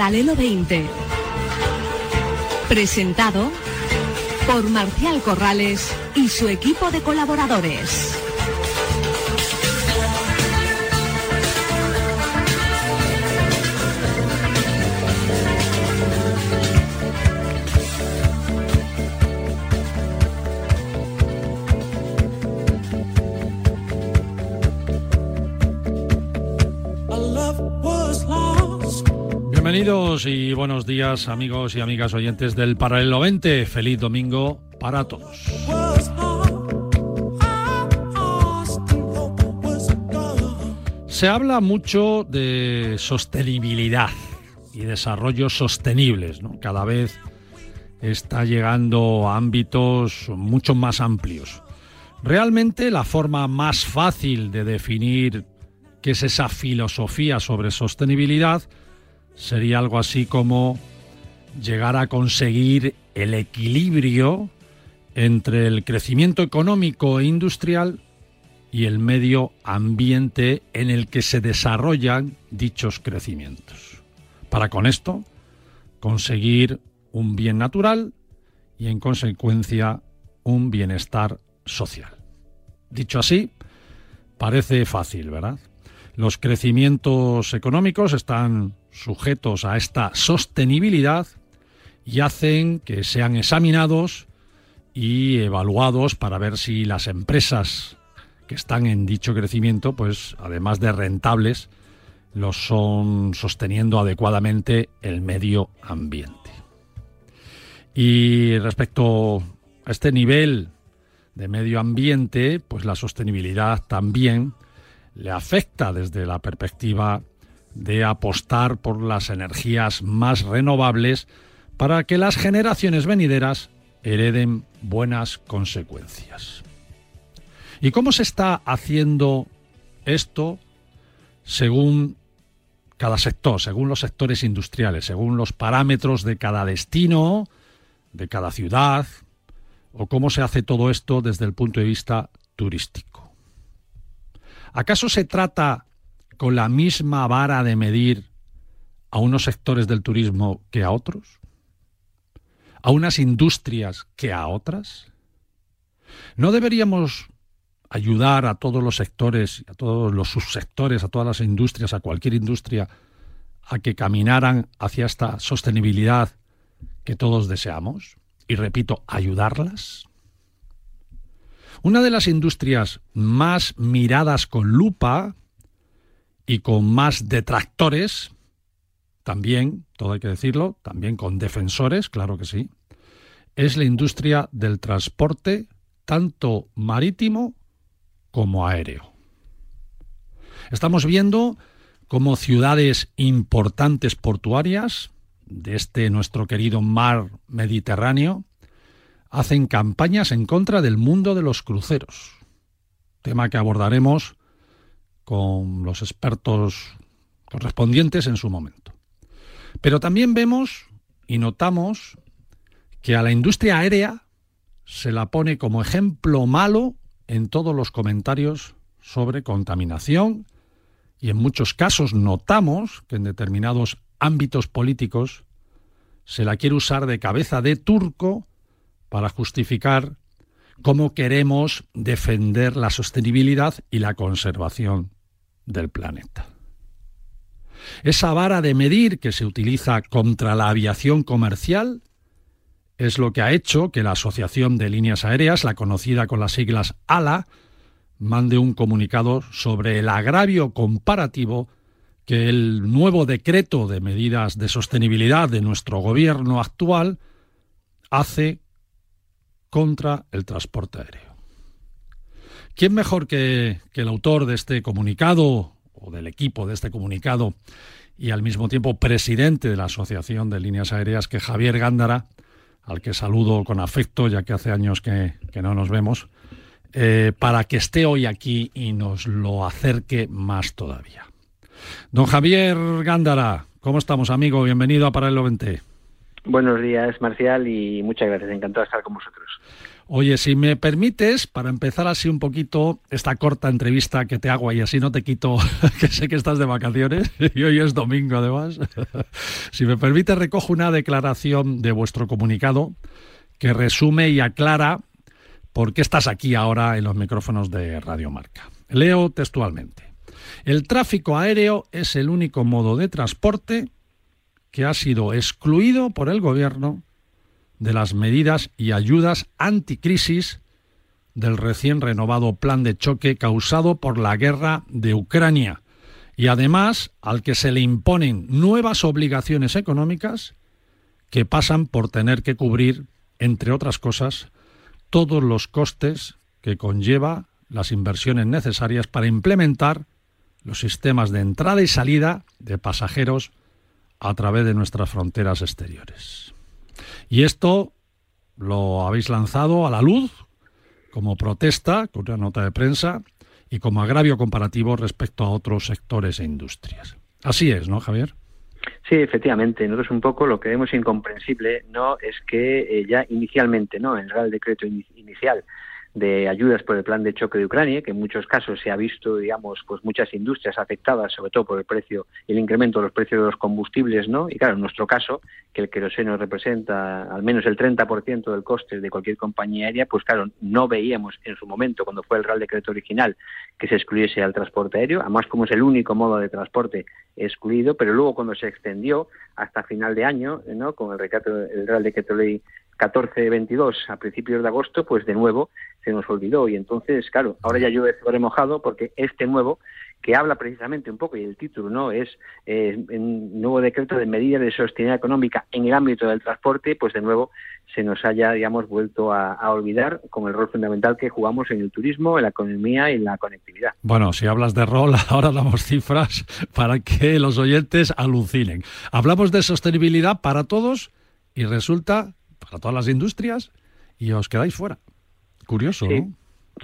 Paralelo 20. Presentado por Marcial Corrales y su equipo de colaboradores. Y buenos días amigos y amigas oyentes del Paralelo 20. Feliz domingo para todos. Se habla mucho de sostenibilidad y desarrollos sostenibles. Cada vez está llegando a ámbitos mucho más amplios. Realmente la forma más fácil de definir qué es esa filosofía sobre sostenibilidad sería algo así como llegar a conseguir el equilibrio entre el crecimiento económico e industrial y el medio ambiente en el que se desarrollan dichos crecimientos. Para con esto conseguir un bien natural y en consecuencia un bienestar social. Dicho así, parece fácil, ¿verdad? Los crecimientos económicos están sujetos a esta sostenibilidad y hacen que sean examinados y evaluados para ver si las empresas que están en dicho crecimiento, pues además de rentables, los son sosteniendo adecuadamente el medio ambiente. Y respecto a este nivel de medio ambiente, pues la sostenibilidad también le afecta desde la perspectiva de apostar por las energías más renovables para que las generaciones venideras hereden buenas consecuencias. ¿Y cómo se está haciendo esto según cada sector, según los sectores industriales, según los parámetros de cada destino, de cada ciudad, o cómo se hace todo esto desde el punto de vista turístico? ¿Acaso se trata con la misma vara de medir a unos sectores del turismo que a otros? ¿A unas industrias que a otras? ¿No deberíamos ayudar a todos los sectores, a todos los subsectores, a todas las industrias, a cualquier industria, a que caminaran hacia esta sostenibilidad que todos deseamos? Y repito, ayudarlas. Una de las industrias más miradas con lupa y con más detractores, también, todo hay que decirlo, también con defensores, claro que sí, es la industria del transporte, tanto marítimo como aéreo. Estamos viendo cómo ciudades importantes portuarias de este nuestro querido mar Mediterráneo hacen campañas en contra del mundo de los cruceros, tema que abordaremos con los expertos correspondientes en su momento. Pero también vemos y notamos que a la industria aérea se la pone como ejemplo malo en todos los comentarios sobre contaminación y en muchos casos notamos que en determinados ámbitos políticos se la quiere usar de cabeza de turco para justificar cómo queremos defender la sostenibilidad y la conservación del planeta. Esa vara de medir que se utiliza contra la aviación comercial es lo que ha hecho que la Asociación de Líneas Aéreas, la conocida con las siglas ALA, mande un comunicado sobre el agravio comparativo que el nuevo decreto de medidas de sostenibilidad de nuestro gobierno actual hace contra el transporte aéreo. ¿Quién mejor que, el autor de este comunicado o del equipo de este comunicado y al mismo tiempo presidente de la Asociación de Líneas Aéreas que Javier Gándara, al que saludo con afecto ya que hace años que, no nos vemos, eh, para que esté hoy aquí y nos lo acerque más todavía. Don Javier Gándara, ¿cómo estamos amigo? Bienvenido a Paralelo 20. Buenos días, Marcial, y muchas gracias. Encantado de estar con vosotros. Oye, si me permites, para empezar así un poquito esta corta entrevista que te hago y así no te quito, que sé que estás de vacaciones y hoy es domingo además, si me permite recojo una declaración de vuestro comunicado que resume y aclara por qué estás aquí ahora en los micrófonos de Radio Marca. Leo textualmente. El tráfico aéreo es el único modo de transporte que ha sido excluido por el gobierno de las medidas y ayudas anticrisis del recién renovado plan de choque causado por la guerra de Ucrania y además al que se le imponen nuevas obligaciones económicas que pasan por tener que cubrir, entre otras cosas, todos los costes que conlleva las inversiones necesarias para implementar los sistemas de entrada y salida de pasajeros a través de nuestras fronteras exteriores. Y esto lo habéis lanzado a la luz como protesta, con una nota de prensa, y como agravio comparativo respecto a otros sectores e industrias. Así es, ¿no, Javier? Sí, efectivamente. Nosotros un poco lo que vemos incomprensible no es que eh, ya inicialmente, no, en el Decreto inicial de ayudas por el plan de choque de Ucrania, que en muchos casos se ha visto, digamos, pues muchas industrias afectadas, sobre todo por el precio, el incremento de los precios de los combustibles, ¿no? Y claro, en nuestro caso, que el queroseno representa al menos el 30% del coste de cualquier compañía aérea, pues claro, no veíamos en su momento, cuando fue el Real Decreto original, que se excluyese al transporte aéreo, además como es el único modo de transporte excluido, pero luego cuando se extendió hasta final de año, ¿no? Con el, el Real Decreto Ley 14-22 a principios de agosto, pues de nuevo se nos olvidó. Y entonces, claro, ahora ya llueve sobre mojado porque este nuevo, que habla precisamente un poco, y el título no es eh, nuevo decreto de medidas de sostenibilidad económica en el ámbito del transporte, pues de nuevo se nos haya, digamos, vuelto a, a, olvidar con el rol fundamental que jugamos en el turismo, en la economía y en la conectividad. Bueno, si hablas de rol, ahora damos cifras para que los oyentes alucinen. Hablamos de sostenibilidad para todos y resulta para todas las industrias y os quedáis fuera. Curioso, ¿no?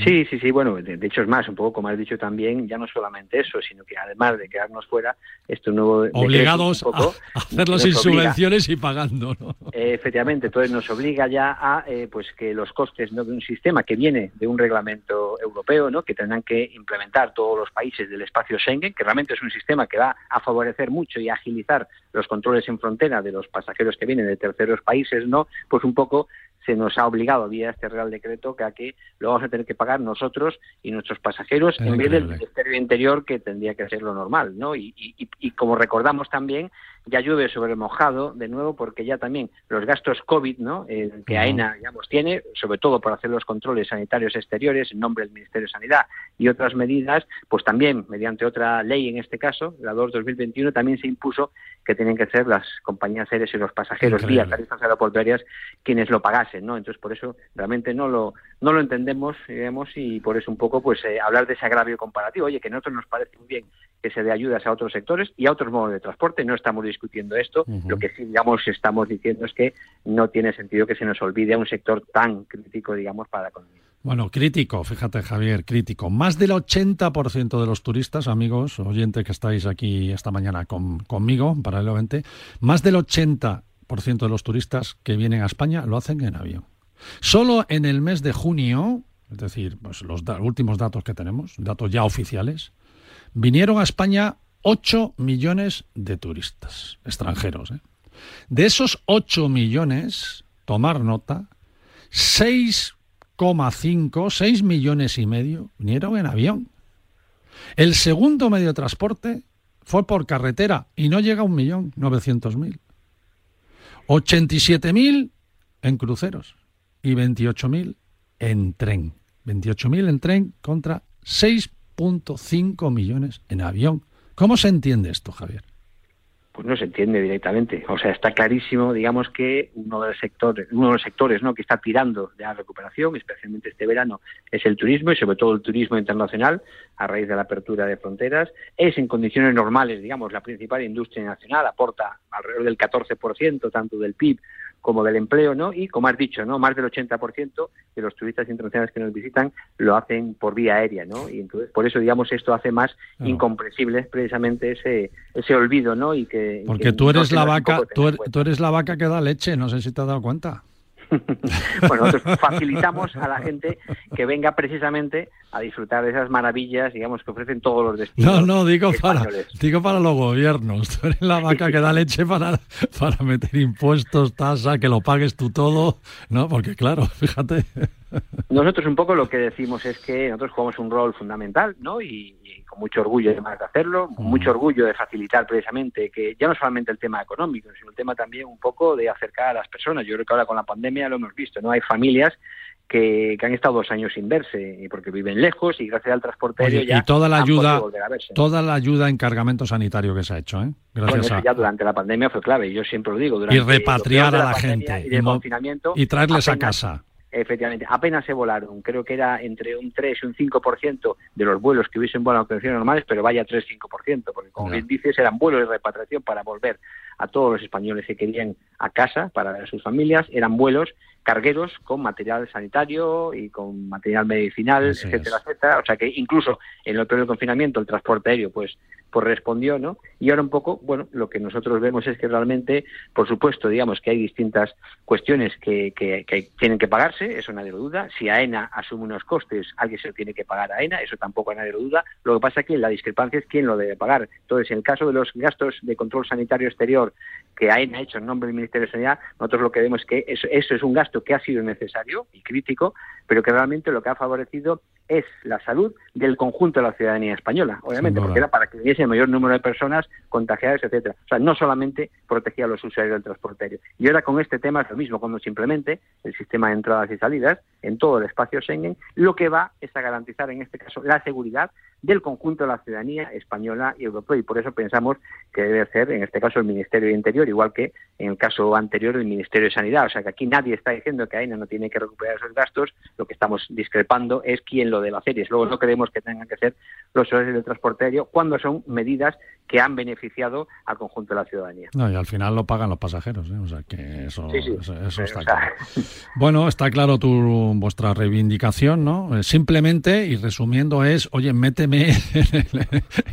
Sí, sí, sí, bueno, de, hecho es más, un poco como has dicho también, ya no solamente eso, sino que además de quedarnos fuera, esto nuevo... Obligados a hacerlo sin subvenciones y pagando, ¿no? efectivamente, entonces nos obliga ya a eh, pues que los costes ¿no? de un sistema que viene de un reglamento europeo, ¿no? que tendrán que implementar todos los países del espacio Schengen, que realmente es un sistema que va a favorecer mucho y agilizar los controles en frontera de los pasajeros que vienen de terceros países, ¿no? Pues un poco se nos ha obligado vía este Real Decreto que a que lo vamos a tener que pagar nosotros y nuestros pasajeros en vez del Ministerio Interior que tendría que ser lo normal, ¿no? Y, y, como recordamos también, ya llueve sobre el mojado de nuevo porque ya también los gastos COVID, ¿no? Eh, que AENA, digamos, tiene, sobre todo por hacer los controles sanitarios exteriores en nombre del Ministerio de Sanidad y otras medidas, pues también mediante otra ley en este caso, la 2-2021, también se impuso que tienen que ser las compañías aéreas y los pasajeros vía tarifas aeroportuarias quienes lo pagasen ¿no? Entonces, por eso realmente no lo, no lo entendemos, digamos, y por eso un poco, pues, eh, hablar de ese agravio comparativo. Oye, que a nosotros nos parece muy bien que se dé ayudas a otros sectores y a otros modos de transporte. No estamos discutiendo esto. Lo que sí, digamos, estamos diciendo es que no tiene sentido que se nos olvide a un sector tan crítico, digamos, para la economía. Bueno, crítico, fíjate Javier, crítico. Más del 80% de los turistas, amigos, oyentes que estáis aquí esta mañana con, conmigo, paralelamente, más del 80% de los turistas que vienen a España lo hacen en avión. Solo en el mes de junio, es decir, pues los últimos datos que tenemos, datos ya oficiales, vinieron a España 8 millones de turistas extranjeros. ¿eh? De esos 8 millones, tomar nota, 6,5, 6 millones y medio vinieron en avión. El segundo medio de transporte fue por carretera y no llega a un millón novecientos mil. 87.000 en cruceros y 28.000 en tren. 28.000 en tren contra 6.5 millones en avión. ¿Cómo se entiende esto, Javier? pues no se entiende directamente. O sea, está clarísimo, digamos, que uno de los sectores, uno de los sectores ¿no? que está tirando de la recuperación, especialmente este verano, es el turismo y sobre todo el turismo internacional, a raíz de la apertura de fronteras. Es en condiciones normales, digamos, la principal industria nacional, aporta alrededor del 14% tanto del PIB como del empleo, ¿no? Y como has dicho, ¿no? Más del 80% de los turistas internacionales que nos visitan lo hacen por vía aérea, ¿no? Y entonces, por eso, digamos, esto hace más incomprensible precisamente ese, ese olvido, ¿no? Y que... Porque tú eres la vaca, tú eres la vaca que da leche, no sé si te has dado cuenta. bueno, nosotros facilitamos a la gente que venga precisamente a disfrutar de esas maravillas, digamos, que ofrecen todos los destinos. No, no, digo para, digo para los gobiernos. Tú eres la vaca que da leche para, para meter impuestos, tasa, que lo pagues tú todo, ¿no? Porque claro, fíjate. Nosotros un poco lo que decimos es que nosotros jugamos un rol fundamental, ¿no? Y, con mucho orgullo además de hacerlo, con mucho orgullo de facilitar precisamente que ya no solamente el tema económico, sino el tema también un poco de acercar a las personas. Yo creo que ahora con la pandemia lo hemos visto, ¿no? Hay familias que, han estado dos años sin verse porque viven lejos y gracias al transporte aéreo ya y toda la ayuda toda la ayuda en cargamento sanitario que se ha hecho ¿eh? gracias bueno, ya durante la pandemia fue clave yo siempre lo digo durante y repatriar a la, gente y, confinamiento, y traerles a casa Efectivamente, apenas se volaron. Creo que era entre un 3 y un 5% de los vuelos que hubiesen volado en condiciones normales, pero vaya 3-5%, porque como bien dices, eran vuelos de repatriación para volver a todos los españoles que querían a casa para ver a sus familias. Eran vuelos cargueros con material sanitario y con material medicinal, etcétera, etcétera. O sea que incluso en el periodo confinamiento el transporte aéreo pues, pues respondió, ¿no? Y ahora un poco, bueno, lo que nosotros vemos es que realmente, por supuesto, digamos que hay distintas cuestiones que, que, tienen que pagarse, eso nadie lo duda. Si AENA asume unos costes, alguien se lo tiene que pagar a AENA, eso tampoco nadie lo duda. Lo que pasa es que la discrepancia es quién lo debe pagar. Entonces, en el caso de los gastos de control sanitario exterior que AENA ha hecho en nombre del Ministerio de Sanidad, nosotros lo que vemos es que eso, eso es un gasto que ha sido necesario y crítico, pero que realmente lo que ha favorecido es la salud del conjunto de la ciudadanía española, obviamente, porque era para que hubiese el mayor número de personas contagiadas, etcétera. O sea, no solamente protegía a los usuarios del transporte aéreo. Y ahora con este tema es lo mismo, cuando simplemente el sistema de entradas y salidas en todo el espacio Schengen, lo que va es a garantizar en este caso la seguridad del conjunto de la ciudadanía española y europea. Y por eso pensamos que debe ser, en este caso, el Ministerio de Interior, igual que en el caso anterior, el Ministerio de Sanidad. O sea, que aquí nadie está diciendo que AINA no tiene que recuperar esos gastos. Lo que estamos discrepando es quién lo debe hacer. Y luego no queremos que tengan que ser los usuarios del transporte aéreo cuando son medidas que han beneficiado al conjunto de la ciudadanía. No, y al final lo pagan los pasajeros, ¿eh? o sea que eso, eso, está claro. Bueno, está claro tu, vuestra reivindicación, ¿no? Eh, simplemente, y resumiendo, es, oye, méteme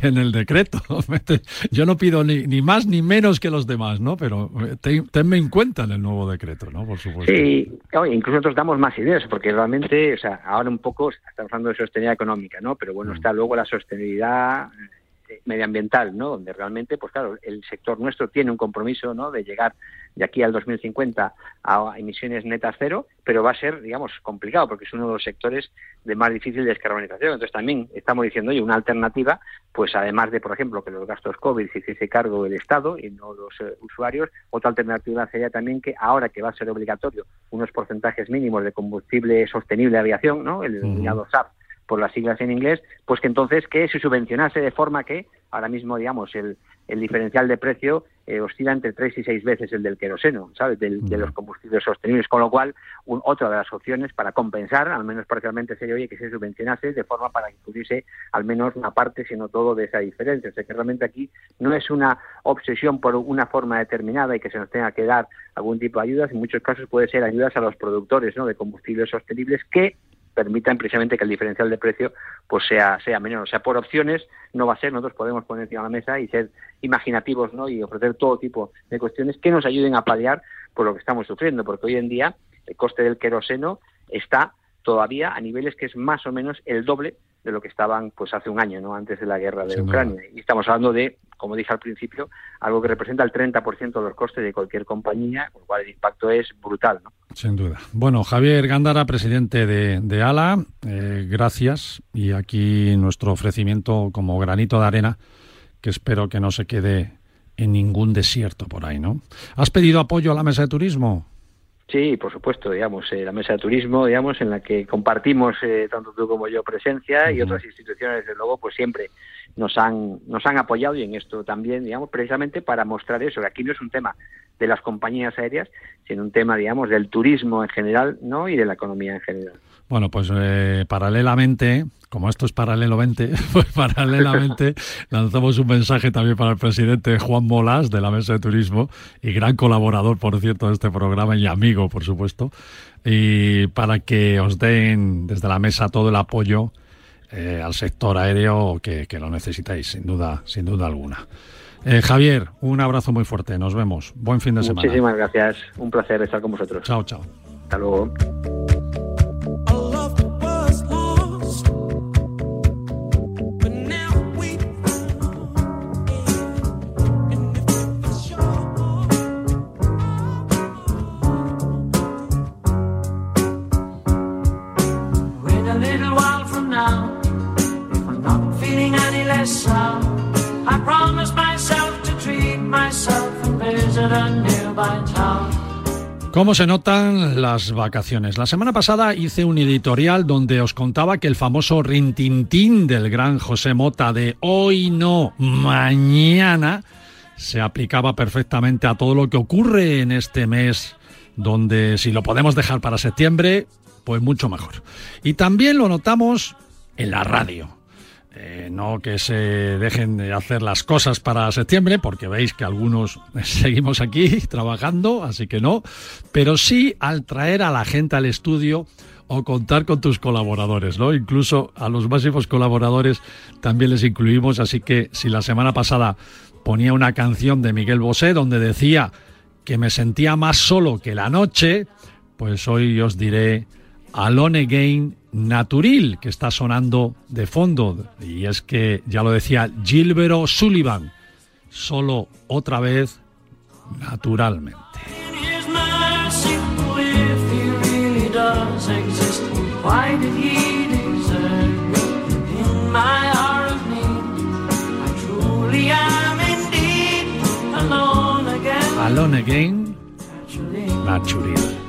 en el, decreto. yo no pido ni, ni, más ni menos que los demás, ¿no? Pero eh, tenme en cuenta en el nuevo decreto, ¿no? Por supuesto. Sí, incluso nosotros damos más ideas, porque realmente, o sea, ahora un poco estamos hablando de sostenibilidad económica, ¿no? Pero bueno, mm. está luego la sostenibilidad medioambiental, ¿no? Donde realmente, pues claro, el sector nuestro tiene un compromiso, ¿no? De llegar de aquí al 2050 a emisiones netas cero, pero va a ser, digamos, complicado porque es uno de los sectores de más difícil descarbonización. Entonces también estamos diciendo, oye, una alternativa, pues además de, por ejemplo, que los gastos COVID se hiciese cargo el Estado y no los eh, usuarios, otra alternativa sería también que ahora que va a ser obligatorio unos porcentajes mínimos de combustible sostenible de aviación, ¿no? El denominado SAF, por las siglas en inglés, pues que entonces que se subvencionase de forma que ahora mismo, digamos, el, el diferencial de precio eh, oscila entre tres y seis veces el del queroseno, ¿sabes? de los combustibles sostenibles, con lo cual otra de las opciones para compensar, al menos parcialmente, sería oye que se subvencionase de forma para incluirse al menos una parte, sino todo de esa diferencia. O sea que realmente aquí no es una obsesión por una forma determinada y que se nos tenga que dar algún tipo de ayudas, en muchos casos puede ser ayudas a los productores ¿no? de combustibles sostenibles que permitan precisamente que el diferencial de precio pues sea sea menor. O sea, por opciones no va a ser, nosotros podemos poner encima de la mesa y ser imaginativos ¿no? y ofrecer todo tipo de cuestiones que nos ayuden a paliar por lo que estamos sufriendo, porque hoy en día el coste del queroseno está todavía a niveles que es más o menos el doble de lo que estaban pues hace un año, ¿no? antes de la guerra de Ucrania. Y estamos hablando de, como dije al principio, algo que representa el 30% de los costes de cualquier compañía, con lo cual el impacto es brutal. ¿no? Sin duda. Bueno, Javier Gándara, presidente de, de ALA, eh, gracias. Y aquí nuestro ofrecimiento como granito de arena, que espero que no se quede en ningún desierto por ahí, ¿no? ¿Has pedido apoyo a la mesa de turismo? Sí, por supuesto, digamos, eh, la mesa de turismo, digamos, en la que compartimos eh, tanto tú como yo presencia y otras instituciones, desde luego, pues siempre nos han nos han apoyado y en esto también, digamos, precisamente para mostrar eso, que aquí no es un tema de las compañías aéreas, sino un tema, digamos, del turismo en general, ¿no? Y de la economía en general. Bueno, pues eh, paralelamente, como esto es paralelo 20, pues paralelamente lanzamos un mensaje también para el presidente Juan Molas de la Mesa de Turismo y gran colaborador, por cierto, de este programa y amigo, por supuesto, y para que os den desde la mesa todo el apoyo eh, al sector aéreo que, lo necesitáis, sin duda, sin duda alguna. Eh, Javier, un abrazo muy fuerte. Nos vemos. Buen fin de semana. Muchísimas gracias. Un placer estar con vosotros. Chao, chao. Hasta luego. ¿Cómo se notan las vacaciones? La semana pasada hice un editorial donde os contaba que el famoso rintintín del gran José Mota de hoy no, mañana, se aplicaba perfectamente a todo lo que ocurre en este mes, donde si lo podemos dejar para septiembre, pues mucho mejor. Y también lo notamos en la radio. Eh, no que se dejen de hacer las cosas para septiembre, porque veis que algunos seguimos aquí trabajando, así que no, pero sí al traer a la gente al estudio o contar con tus colaboradores, ¿no? Incluso a los máximos colaboradores también les incluimos, así que si la semana pasada ponía una canción de Miguel Bosé donde decía que me sentía más solo que la noche, pues hoy os diré Alone Again Naturil, que está sonando de fondo. Y es que, ya lo decía Gilbero Sullivan, solo otra vez naturalmente. Alone again, naturil.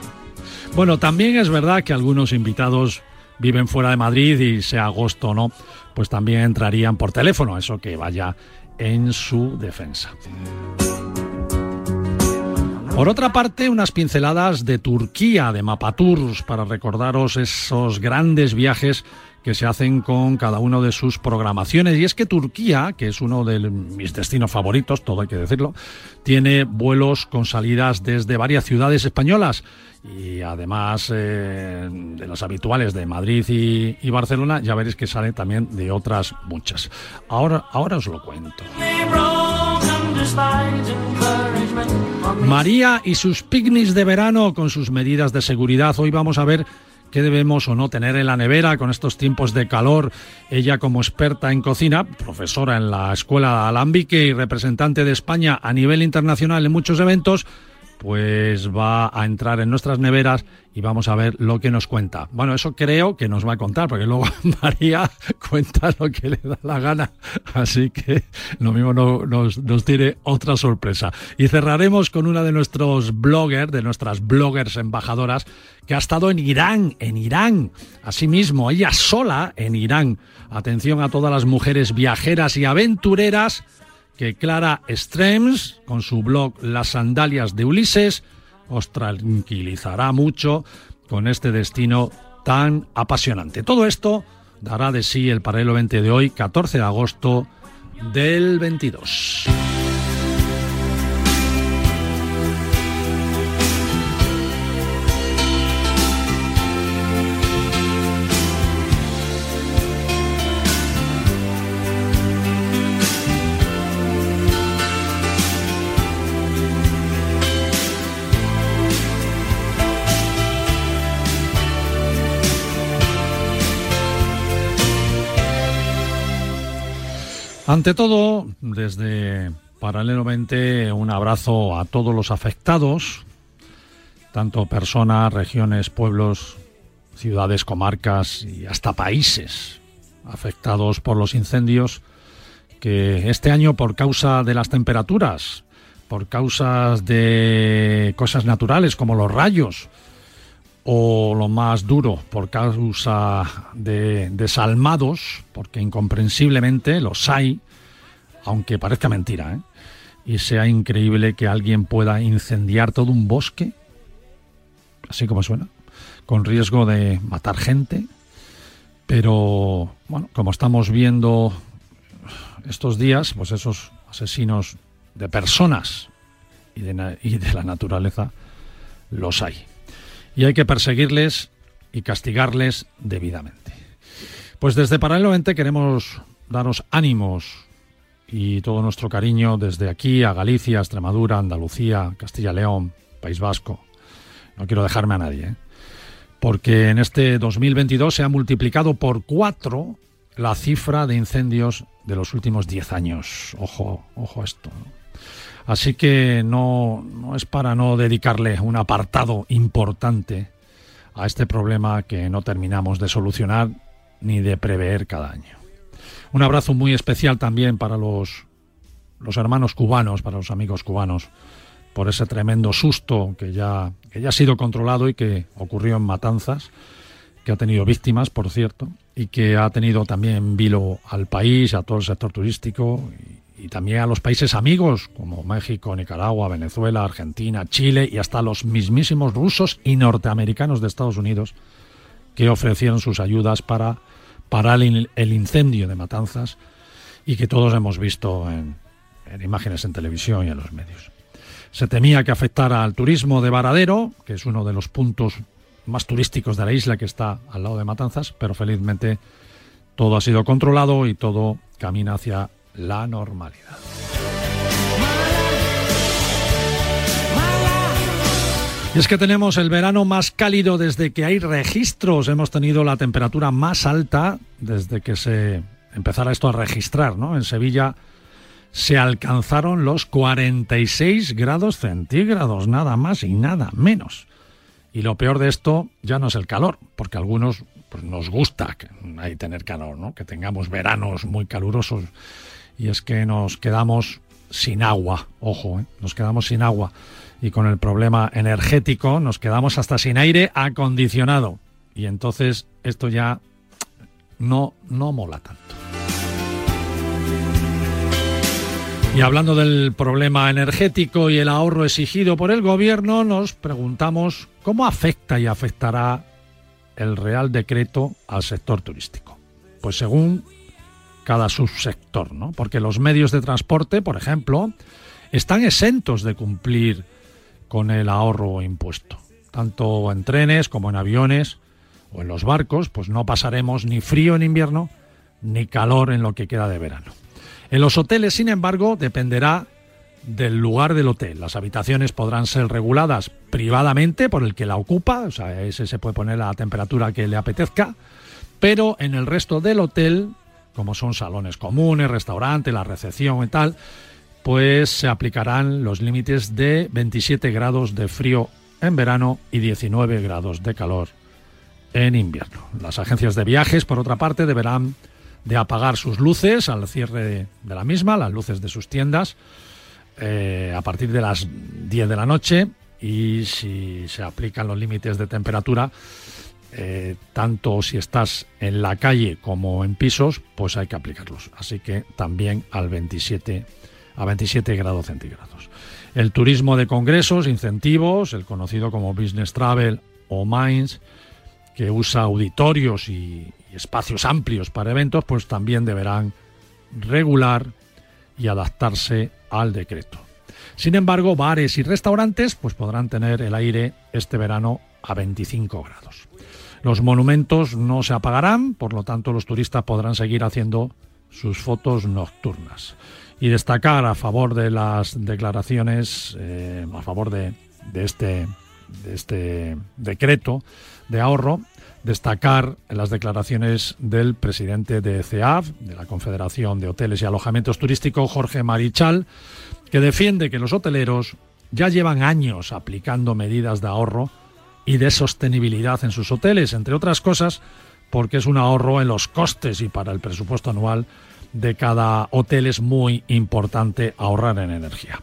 Bueno, también es verdad que algunos invitados viven fuera de Madrid y sea agosto o no, pues también entrarían por teléfono, eso que vaya en su defensa. Por otra parte, unas pinceladas de Turquía, de Mapatours, para recordaros esos grandes viajes que se hacen con cada uno de sus programaciones. Y es que Turquía, que es uno de mis destinos favoritos, todo hay que decirlo, tiene vuelos con salidas desde varias ciudades españolas y además eh, de los habituales de Madrid y, Barcelona, ya veréis que sale también de otras muchas. Ahora, ahora os lo cuento. María y sus picnics de verano con sus medidas de seguridad. Hoy vamos a ver qué debemos o no tener en la nevera con estos tiempos de calor. Ella como experta en cocina, profesora en la Escuela Alambique y representante de España a nivel internacional en muchos eventos, pues va a entrar en nuestras neveras y vamos a ver lo que nos cuenta. Bueno, eso creo que nos va a contar, porque luego María cuenta lo que le da la gana, así que lo mismo nos, nos tiene otra sorpresa. Y cerraremos con una de nuestros bloggers, de nuestras bloggers embajadoras, que ha estado en Irán, en Irán, asimismo, ella sola en Irán. Atención a todas las mujeres viajeras y aventureras que Clara Strems, con su blog Las Sandalias de Ulises, os tranquilizará mucho con este destino tan apasionante. Todo esto dará de sí el paralelo 20 de hoy, 14 de agosto del 22. Ante todo, desde paralelamente un abrazo a todos los afectados, tanto personas, regiones, pueblos, ciudades, comarcas y hasta países afectados por los incendios que este año por causa de las temperaturas, por causas de cosas naturales como los rayos, o lo más duro por causa de desalmados, porque incomprensiblemente los hay, aunque parezca mentira, ¿eh? y sea increíble que alguien pueda incendiar todo un bosque, así como suena, con riesgo de matar gente. Pero, bueno, como estamos viendo estos días, pues esos asesinos de personas y de, y de la naturaleza los hay. Y hay que perseguirles y castigarles debidamente. Pues desde Paralelamente queremos daros ánimos y todo nuestro cariño desde aquí a Galicia, Extremadura, Andalucía, Castilla-León, País Vasco. No quiero dejarme a nadie, ¿eh? porque en este 2022 se ha multiplicado por cuatro la cifra de incendios de los últimos diez años. Ojo, ojo a esto. Así que no, no es para no dedicarle un apartado importante a este problema que no terminamos de solucionar ni de prever cada año. Un abrazo muy especial también para los, los hermanos cubanos, para los amigos cubanos, por ese tremendo susto que ya, que ya ha sido controlado y que ocurrió en Matanzas, que ha tenido víctimas, por cierto, y que ha tenido también vilo al país, a todo el sector turístico y, también a los países amigos como México, Nicaragua, Venezuela, Argentina, Chile y hasta los mismísimos rusos y norteamericanos de Estados Unidos que ofrecieron sus ayudas para parar el incendio de Matanzas y que todos hemos visto en, imágenes en televisión y en los medios. Se temía que afectara al turismo de Varadero, que es uno de los puntos más turísticos de la isla que está al lado de Matanzas, pero felizmente todo ha sido controlado y todo camina hacia la normalidad. Y es que tenemos el verano más cálido desde que hay registros. Hemos tenido la temperatura más alta desde que se empezara esto a registrar, ¿no? En Sevilla se alcanzaron los 46 grados centígrados, nada más y nada menos. Y lo peor de esto ya no es el calor, porque a algunos pues, nos gusta que hay tener calor, ¿no? Que tengamos veranos muy calurosos. Y es que nos quedamos sin agua, ojo, ¿eh? nos quedamos sin agua y con el problema energético nos quedamos hasta sin aire acondicionado. Y entonces esto ya no, no mola tanto. Y hablando del problema energético y el ahorro exigido por el gobierno, nos preguntamos cómo afecta y afectará el Real Decreto al sector turístico. Pues según cada subsector, ¿no? Porque los medios de transporte, por ejemplo, están exentos de cumplir con el ahorro impuesto. Tanto en trenes como en aviones o en los barcos, pues no pasaremos ni frío en invierno ni calor en lo que queda de verano. En los hoteles, sin embargo, dependerá del lugar del hotel. Las habitaciones podrán ser reguladas privadamente por el que la ocupa, o sea, ese se puede poner la temperatura que le apetezca, pero en el resto del hotel, como son salones comunes, restaurante, la recepción y tal, pues se aplicarán los límites de 27 grados de frío en verano y 19 grados de calor en invierno. Las agencias de viajes, por otra parte, deberán de apagar sus luces al cierre de la misma, las luces de sus tiendas, eh, a partir de las 10 de la noche y si se aplican los límites de temperatura, eh, tanto si estás en la calle como en pisos, pues hay que aplicarlos. Así que también al 27 a 27 grados centígrados. El turismo de congresos, incentivos, el conocido como Business Travel o Mines, que usa auditorios y, espacios amplios para eventos, pues también deberán regular y adaptarse al decreto. Sin embargo, bares y restaurantes pues podrán tener el aire este verano a 25 grados. Los monumentos no se apagarán, por lo tanto los turistas podrán seguir haciendo sus fotos nocturnas. Y destacar a favor de las declaraciones, eh, a favor de, este, de este decreto de ahorro, destacar las declaraciones del presidente de CEAF, de la Confederación de Hoteles y Alojamientos Turísticos, Jorge Marichal, que defiende que los hoteleros ya llevan años aplicando medidas de ahorro y de sostenibilidad en sus hoteles, entre otras cosas porque es un ahorro en los costes y para el presupuesto anual de cada hotel es muy importante ahorrar en energía.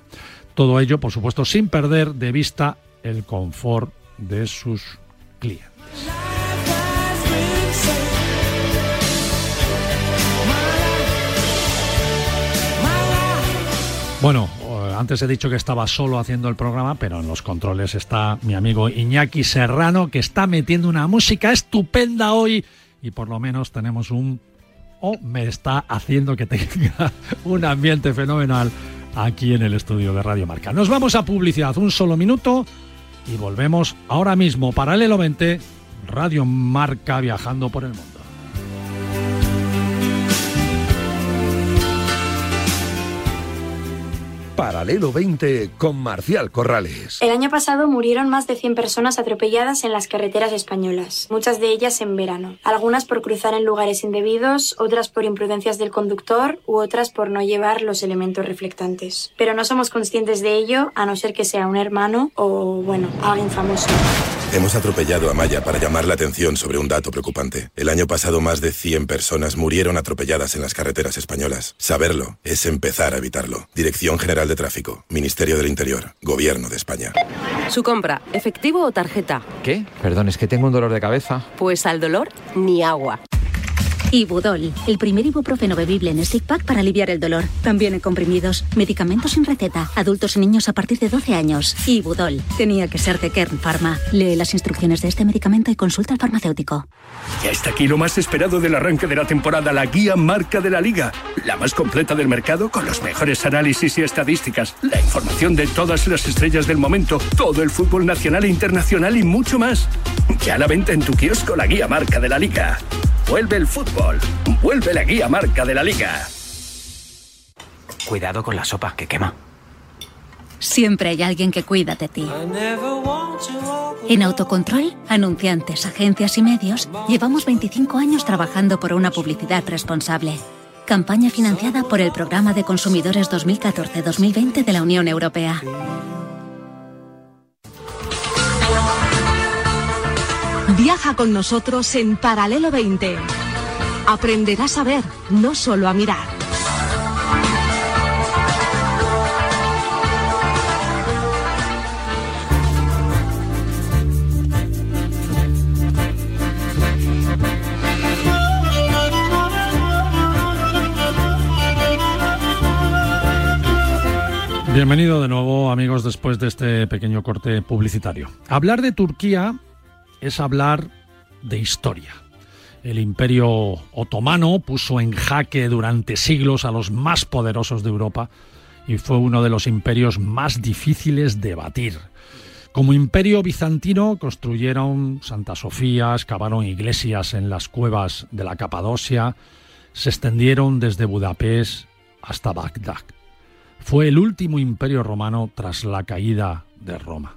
Todo ello, por supuesto, sin perder de vista el confort de sus clientes. Bueno, Antes he dicho que estaba solo haciendo el programa, pero en los controles está mi amigo Iñaki Serrano, que está metiendo una música estupenda hoy y por lo menos tenemos un... o me está haciendo que tenga un ambiente fenomenal aquí en el estudio de Radio Marca. Nos vamos a publicidad, un solo minuto y volvemos ahora mismo, paralelo 20, Radio Marca viajando por el mundo. Paralelo 20 con Marcial Corrales. El año pasado murieron más de 100 personas atropelladas en las carreteras españolas, muchas de ellas en verano. Algunas por cruzar en lugares indebidos, otras por imprudencias del conductor u otras por no llevar los elementos reflectantes. Pero no somos conscientes de ello a no ser que sea un hermano o, bueno, alguien famoso. Hemos atropellado a Maya para llamar la atención sobre un dato preocupante. El año pasado más de 100 personas murieron atropelladas en las carreteras españolas. Saberlo es empezar a evitarlo. Dirección General de Tráfico, Ministerio del Interior, Gobierno de España. Su compra, efectivo o tarjeta. ¿Qué? Perdón, es que tengo un dolor de cabeza. Pues al dolor, ni agua. Ibudol, el primer ibuprofeno bebible en stick pack para aliviar el dolor. También en comprimidos, medicamentos sin receta, adultos y niños a partir de 12 años. Ibudol, tenía que ser de Kern Pharma. Lee las instrucciones de este medicamento y consulta al farmacéutico. Ya está aquí lo más esperado del arranque de la temporada, la guía marca de la liga. La más completa del mercado con los mejores análisis y estadísticas, la información de todas las estrellas del momento, todo el fútbol nacional e internacional y mucho más. Ya la venta en tu kiosco la guía marca de la liga. Vuelve el fútbol. Vuelve la guía marca de la liga. Cuidado con la sopa que quema. Siempre hay alguien que cuida de ti. En Autocontrol, anunciantes, agencias y medios, llevamos 25 años trabajando por una publicidad responsable. Campaña financiada por el Programa de Consumidores 2014-2020 de la Unión Europea. Viaja con nosotros en Paralelo 20. Aprenderás a ver, no solo a mirar. Bienvenido de nuevo amigos después de este pequeño corte publicitario. Hablar de Turquía es hablar de historia. El imperio otomano puso en jaque durante siglos a los más poderosos de Europa y fue uno de los imperios más difíciles de batir. Como imperio bizantino construyeron Santa Sofía, excavaron iglesias en las cuevas de la Capadocia, se extendieron desde Budapest hasta Bagdad. Fue el último imperio romano tras la caída de Roma.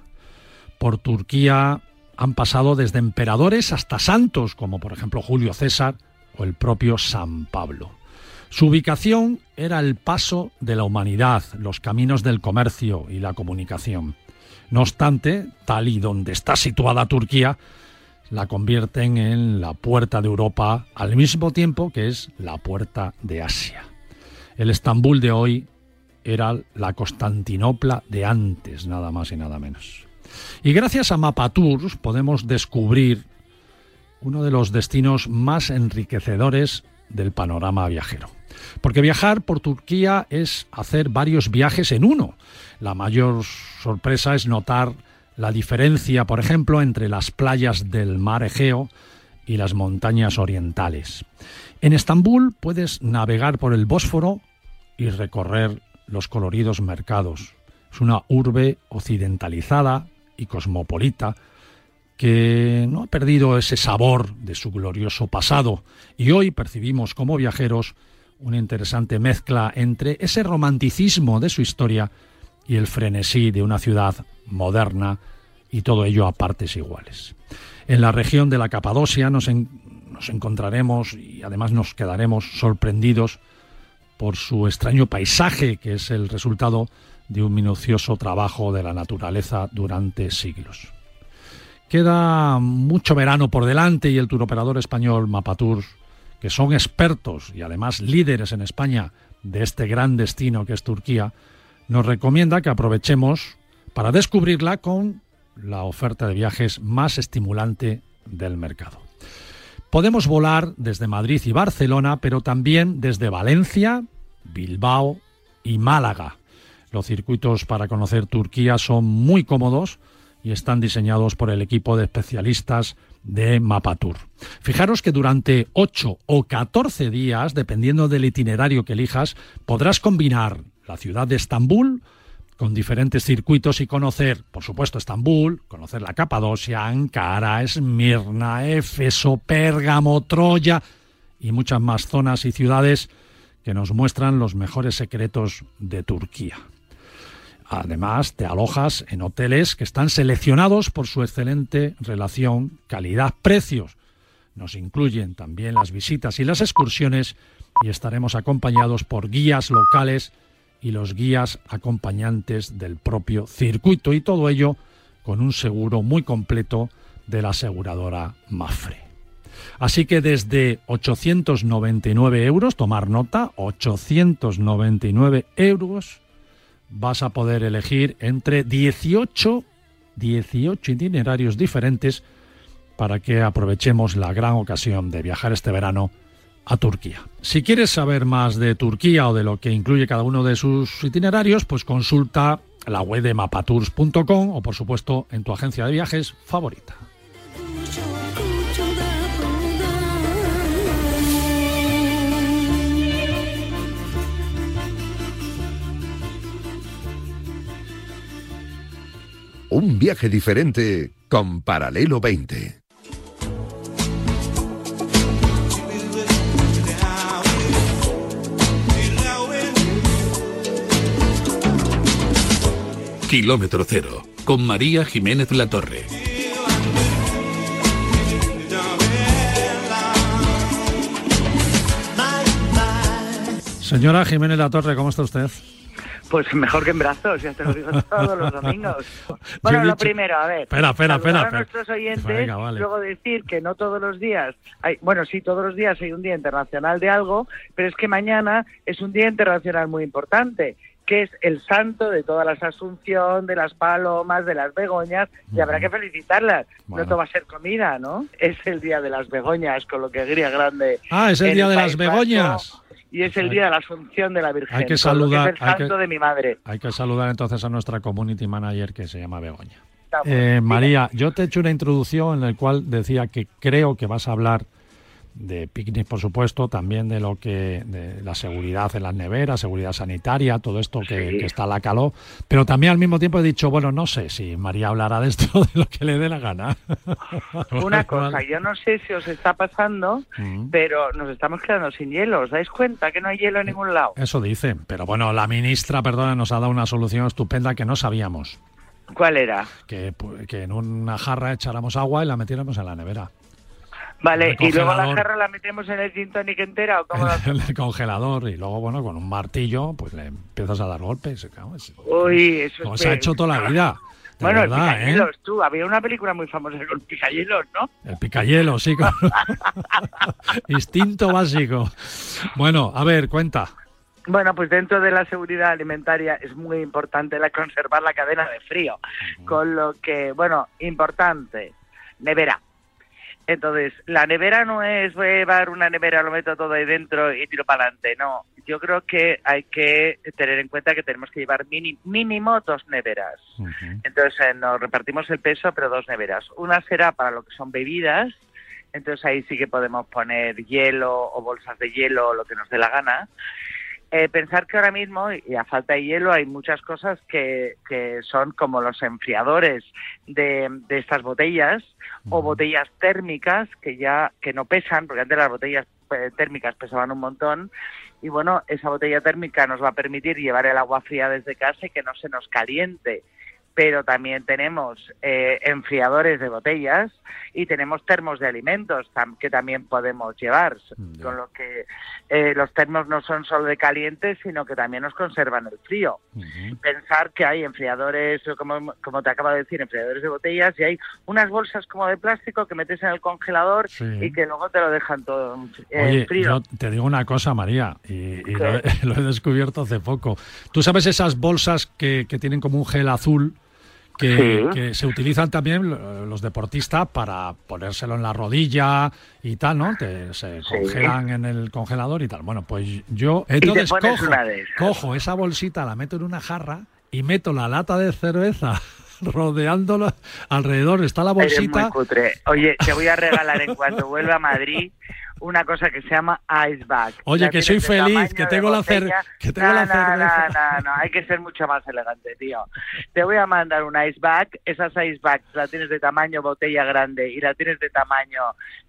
Por Turquía han pasado desde emperadores hasta santos, como por ejemplo Julio César o el propio San Pablo. Su ubicación era el paso de la humanidad, los caminos del comercio y la comunicación. No obstante, tal y donde está situada Turquía, la convierten en la puerta de Europa al mismo tiempo que es la puerta de Asia. El Estambul de hoy era la Constantinopla de antes, nada más y nada menos. Y gracias a Mapatours podemos descubrir uno de los destinos más enriquecedores del panorama viajero. Porque viajar por Turquía es hacer varios viajes en uno. La mayor sorpresa es notar la diferencia, por ejemplo, entre las playas del mar Egeo y las montañas orientales. En Estambul puedes navegar por el Bósforo y recorrer los coloridos mercados. Es una urbe occidentalizada y cosmopolita que no ha perdido ese sabor de su glorioso pasado y hoy percibimos como viajeros una interesante mezcla entre ese romanticismo de su historia y el frenesí de una ciudad moderna y todo ello a partes iguales. En la región de la Capadocia nos, nos encontraremos y además nos quedaremos sorprendidos por su extraño paisaje que es el resultado de un minucioso trabajo de la naturaleza durante siglos. Queda mucho verano por delante y el turoperador español Mapatours, que son expertos y además líderes en España de este gran destino que es Turquía, nos recomienda que aprovechemos para descubrirla con la oferta de viajes más estimulante del mercado. Podemos volar desde Madrid y Barcelona, pero también desde Valencia, Bilbao y Málaga Los circuitos para conocer Turquía son muy cómodos y están diseñados por el equipo de especialistas de Mapatur. Fijaros que durante 8 o 14 días, dependiendo del itinerario que elijas, podrás combinar la ciudad de Estambul con diferentes circuitos y conocer, por supuesto, Estambul, conocer la Capadocia, Ankara, Esmirna, Éfeso, Pérgamo, Troya y muchas más zonas y ciudades que nos muestran los mejores secretos de Turquía. Además, te alojas en hoteles que están seleccionados por su excelente relación calidad-precios. Nos incluyen también las visitas y las excursiones y estaremos acompañados por guías locales y los guías acompañantes del propio circuito y todo ello con un seguro muy completo de la aseguradora Mafre. Así que desde 899 euros, tomar nota, 899 euros, vas a poder elegir entre 18, 18 itinerarios diferentes para que aprovechemos la gran ocasión de viajar este verano a Turquía. Si quieres saber más de Turquía o de lo que incluye cada uno de sus itinerarios, pues consulta la web de mapatours.com o por supuesto en tu agencia de viajes favorita. Un viaje diferente con Paralelo 20. Kilómetro Cero, con María Jiménez La Torre. Señora Jiménez La Torre, ¿cómo está usted? Pues mejor que en brazos, ya te lo digo todos los domingos. Bueno, lo primero, a ver. Espera, espera, espera. A nuestros oyentes, luego decir que no todos los días, hay, bueno, sí, todos los días hay un día internacional de algo, pero es que mañana es un día internacional muy importante que es el santo de todas las Asunción, de las Palomas, de las Begoñas, y habrá que felicitarlas. No todo va a ser comida, ¿no? Es el día de las Begoñas, con lo que gría grande. Ah, es el día de las Begoñas y es el día de la Asunción de la Virgen. Hay que saludar. es el santo de mi madre. Hay que saludar entonces a nuestra community manager que se llama Begoña. Eh, María, yo te he hecho una introducción en la cual decía que creo que vas a hablar de picnic, por supuesto, también de lo que de la seguridad en las neveras, seguridad sanitaria, todo esto que, está a la calor, pero también al mismo tiempo he dicho, bueno, no sé si María hablará de esto de lo que le dé la gana. Una cosa, yo no sé si os está pasando, mm. pero nos estamos quedando sin hielo, ¿os dais cuenta que no hay hielo en ningún lado? Eso dicen, pero bueno, la ministra, perdona, nos ha dado una solución estupenda que no sabíamos. ¿Cuál era? Que, que en una jarra echáramos agua y la metiéramos en la nevera. Vale, y luego la jarra la metemos en el gin tonic entera o cómo En el congelador y luego, bueno, con un martillo, pues le empiezas a dar golpes. Uy, eso Como se ha hecho toda la vida. bueno, verdad, el ¿eh? tú, había una película muy famosa con picayelos, ¿no? El picayelo, sí. Instinto básico. Bueno, a ver, cuenta. Bueno, pues dentro de la seguridad alimentaria es muy importante la conservar la cadena de frío, con lo que, bueno, importante, nevera. Entonces, la nevera no es voy a llevar una nevera, lo meto todo ahí dentro y tiro para adelante. No, yo creo que hay que tener en cuenta que tenemos que llevar mínimo dos neveras. Entonces, eh, nos repartimos el peso, pero dos neveras. Una será para lo que son bebidas, entonces ahí sí que podemos poner hielo o bolsas de hielo o lo que nos dé la gana. Eh, pensar que ahora mismo, y a falta de hielo, hay muchas cosas que, que son como los enfriadores de, de estas botellas o botellas térmicas que ya que no pesan, porque antes las botellas eh, térmicas pesaban un montón. Y bueno, esa botella térmica nos va a permitir llevar el agua fría desde casa y que no se nos caliente pero también tenemos eh, enfriadores de botellas y tenemos termos de alimentos que también podemos llevar, con lo que eh, los termos no son solo de caliente, sino que también nos conservan el frío. Pensar que hay enfriadores, como, como te acabo de decir, enfriadores de botellas y hay unas bolsas como de plástico que metes en el congelador y que luego te lo dejan todo eh, frío. Yo te digo una cosa, María, y, lo, he, descubierto hace poco. ¿Tú sabes esas bolsas que, que tienen como un gel azul? Que, se utilizan también los deportistas para ponérselo en la rodilla y tal, ¿no? Que se congelan en el congelador y tal. Bueno, pues yo entonces cojo, esa bolsita, la meto en una jarra y meto la lata de cerveza rodeándola alrededor está la bolsita. Oye, te voy a regalar en cuanto vuelva a Madrid una cosa que se llama ice bag. Oye, que soy feliz, que tengo, la, cerveza. No, no, no, hay que ser mucho más elegante, tío. Te voy a mandar un ice bag. Esas ice bags la tienes de tamaño botella grande y la tienes de tamaño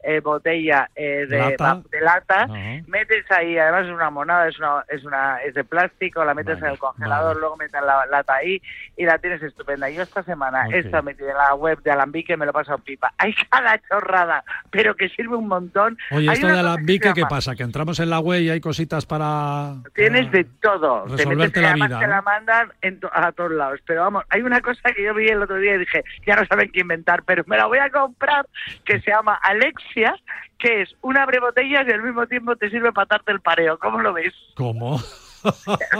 eh, botella eh, de lata. Metes ahí, además es una monada, es una, es una es de plástico, la metes en el congelador, luego metes la lata ahí y la tienes estupenda. Yo esta semana okay. esta metida en la web de Alambique me lo he pasado pipa. Hay cada chorrada, pero que sirve un montón. Oye, esto de Alambique, ¿qué pasa? Que entramos en la web y hay cositas para... Tienes de todo. Resolverte la vida. Te la mandan a todos lados. Pero vamos, hay una cosa que yo vi el otro día y dije, ya no saben qué inventar, pero me la voy a comprar, que se llama Alexia, que es una abre botellas y al mismo tiempo te sirve para darte el pareo. ¿Cómo lo ves? ¿Cómo?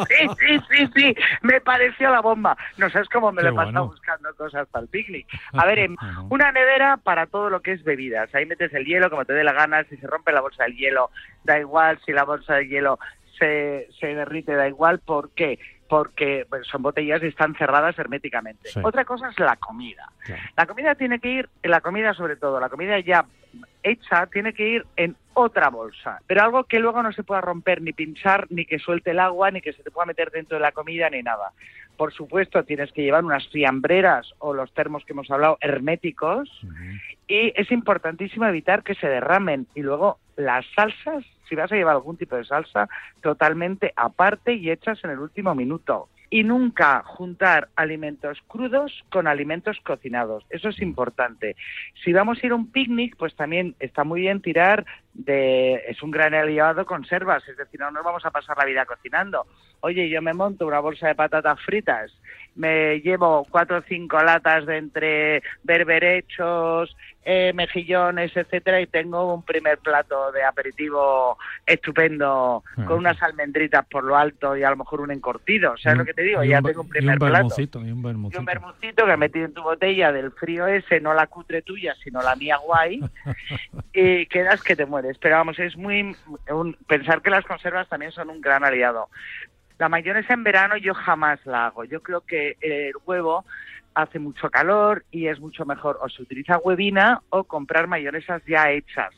Sí, sí, sí, sí, me pareció la bomba. No sabes cómo me lo he pasado buscando cosas para el picnic. A ver, una nevera para todo lo que es bebidas. Ahí metes el hielo como te dé la gana. Si se rompe la bolsa del hielo, da igual. Si la bolsa de hielo se, se derrite, da igual. ¿Por qué? porque son botellas y están cerradas herméticamente. Otra cosa es la comida. La comida tiene que ir, la comida sobre todo, la comida ya hecha tiene que ir en otra bolsa, pero algo que luego no se pueda romper ni pinchar, ni que suelte el agua, ni que se te pueda meter dentro de la comida, ni nada. Por supuesto, tienes que llevar unas fiambreras o los termos que hemos hablado herméticos y es importantísimo evitar que se derramen. Y luego las salsas, si vas a llevar algún tipo de salsa, totalmente aparte y hechas en el último minuto y nunca juntar alimentos crudos con alimentos cocinados. Eso es importante. Si vamos a ir a un picnic, pues también está muy bien tirar de... es un gran aliado conservas, es decir, no nos vamos a pasar la vida cocinando. Oye, yo me monto una bolsa de patatas fritas, me llevo cuatro o cinco latas de entre berberechos, eh, mejillones, etcétera, y tengo un primer plato de aperitivo estupendo con unas almendritas por lo alto y a lo mejor un encortido. ¿Sabes lo que te digo? Ya tengo un primer plato. Y un bermucito. Y un bermucito que he metido en tu botella del frío ese, no la cutre tuya, sino la mía guay, y quedas que te mueres. Pero vamos, es muy. pensar que las conservas también son un gran aliado. La mayonesa en verano yo jamás la hago. Yo creo que el huevo hace mucho calor y es mucho mejor o se utiliza huevina o comprar mayonesas ya hechas,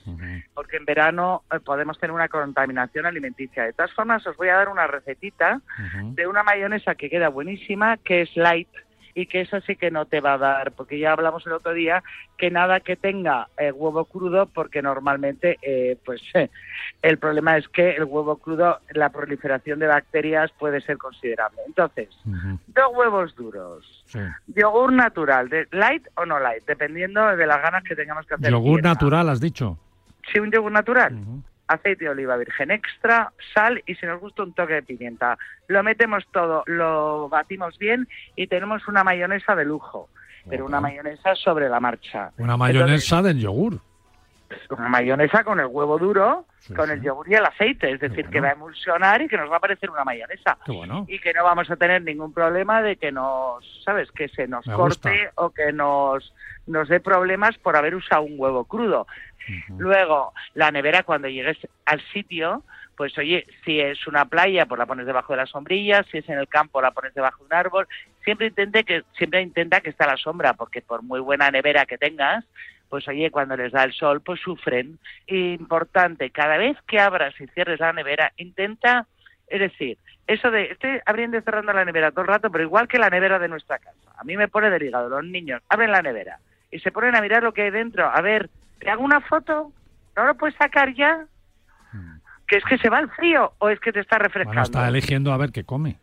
porque en verano eh, podemos tener una contaminación alimenticia. De todas formas, os voy a dar una recetita de una mayonesa que queda buenísima, que es light, y que eso sí que no te va a dar, porque ya hablamos el otro día que nada que tenga eh, huevo crudo, porque normalmente eh, pues el problema es que el huevo crudo, la proliferación de bacterias puede ser considerable. Entonces, dos huevos duros, yogur natural, de light o no light, dependiendo de las ganas que tengamos que hacer. Yogur natural, has dicho. Sí, un yogur natural aceite de oliva virgen extra, sal y si nos gusta un toque de pimienta. Lo metemos todo, lo batimos bien y tenemos una mayonesa de lujo, pero una mayonesa sobre la marcha. Una mayonesa del yogur. Una mayonesa con el huevo duro, con el yogur y el aceite, es decir, que va a emulsionar y que nos va a parecer una mayonesa. Y que no vamos a tener ningún problema de que nos, ¿sabes? Que se nos corte o que nos, nos dé problemas por haber usado un huevo crudo. Luego, la nevera cuando llegues al sitio, pues oye, si es una playa, pues la pones debajo de la sombrilla, si es en el campo, la pones debajo de un árbol. Siempre intente que siempre intenta que esté a la sombra, porque por muy buena nevera que tengas, pues oye, cuando les da el sol, pues sufren. Importante, cada vez que abras y cierres la nevera, intenta, es decir, eso de, estoy abriendo y cerrando la nevera todo el rato, pero igual que la nevera de nuestra casa. A mí me pone del hígado, los niños abren la nevera y se ponen a mirar lo que hay dentro, a ver ¿te hago una foto? ¿No lo puedes sacar ya? ¿Que es que se va el frío o es que te está refrescando? Bueno, está eligiendo a ver qué come.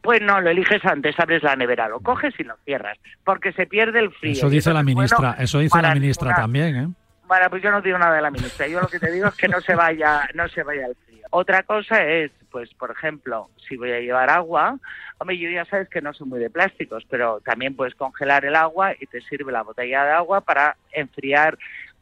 Pues no, lo eliges antes, abres la nevera, lo coges y lo cierras, porque se pierde el frío. Eso dice la ministra, eso dice la ministra también, ¿eh? Bueno, pues yo no digo nada de la ministra, yo lo que te digo es que no se vaya, no se vaya el frío. Otra cosa es, pues por ejemplo, si voy a llevar agua, hombre, yo ya sabes que no soy muy de plásticos, pero también puedes congelar el agua y te sirve la botella de agua para enfriar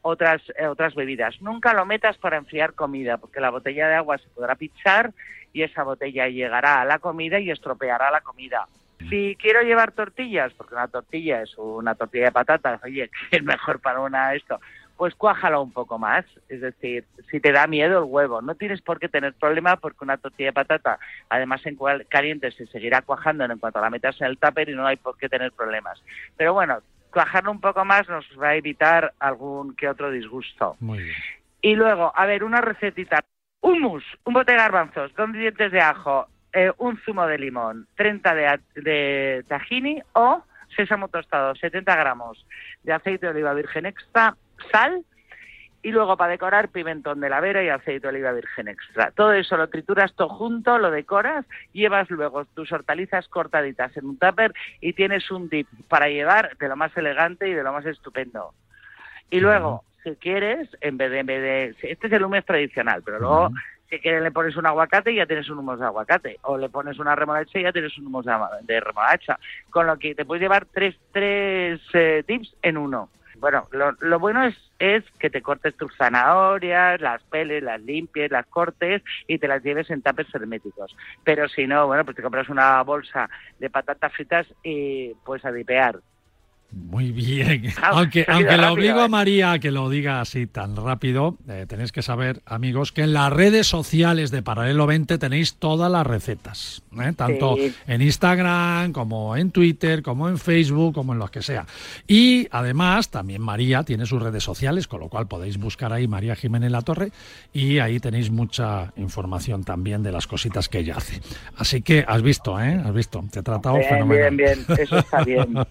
otras, eh, otras bebidas. Nunca lo metas para enfriar comida, porque la botella de agua se podrá pinchar y esa botella llegará a la comida y estropeará la comida. Si quiero llevar tortillas, porque una tortilla es una tortilla de patatas, oye, que es mejor para una esto, pues cuájalo un poco más. Es decir, si te da miedo el huevo, no tienes por qué tener problema porque una tortilla de patata, además en caliente, se seguirá cuajando en cuanto la metas en el tupper y no hay por qué tener problemas. Pero bueno, cuajarlo un poco más nos va a evitar algún que otro disgusto. Muy bien. Y luego, a ver, una recetita. Hummus, un bote de garbanzos, dos dientes de ajo, eh, un zumo de limón, 30 de, de tahini o sésamo tostado, 70 gramos de aceite de oliva virgen extra, sal y luego para decorar pimentón de la vera y aceite de oliva virgen extra. Todo eso lo trituras todo junto, lo decoras, llevas luego tus hortalizas cortaditas en un tupper y tienes un dip para llevar de lo más elegante y de lo más estupendo. Y luego, si quieres, en vez de, en vez de este es el humus tradicional, pero luego si quieres le pones un aguacate y ya tienes un humus de aguacate, o le pones una remolacha y ya tienes un humus de, remolacha, con lo que te puedes llevar tres, tres eh, dips en uno. Bueno, lo, bueno es, es que te cortes tus zanahorias, las peles, las limpies, las cortes y te las lleves en tapes herméticos. Pero si no, bueno, pues te compras una bolsa de patatas fritas y pues a dipear. Muy bien. aunque aunque le obligo a ¿eh? María a que lo diga así tan rápido, eh, tenéis que saber, amigos, que en las redes sociales de Paralelo 20 tenéis todas las recetas. ¿eh? Tanto en Instagram, como en Twitter, como en Facebook, como en los que sea. Y además, también María tiene sus redes sociales, con lo cual podéis buscar ahí María Jiménez La Torre y ahí tenéis mucha información también de las cositas que ella hace. Así que has visto, ¿eh? Has visto. Te he tratado fenomenal. Bien, bien, eso está bien.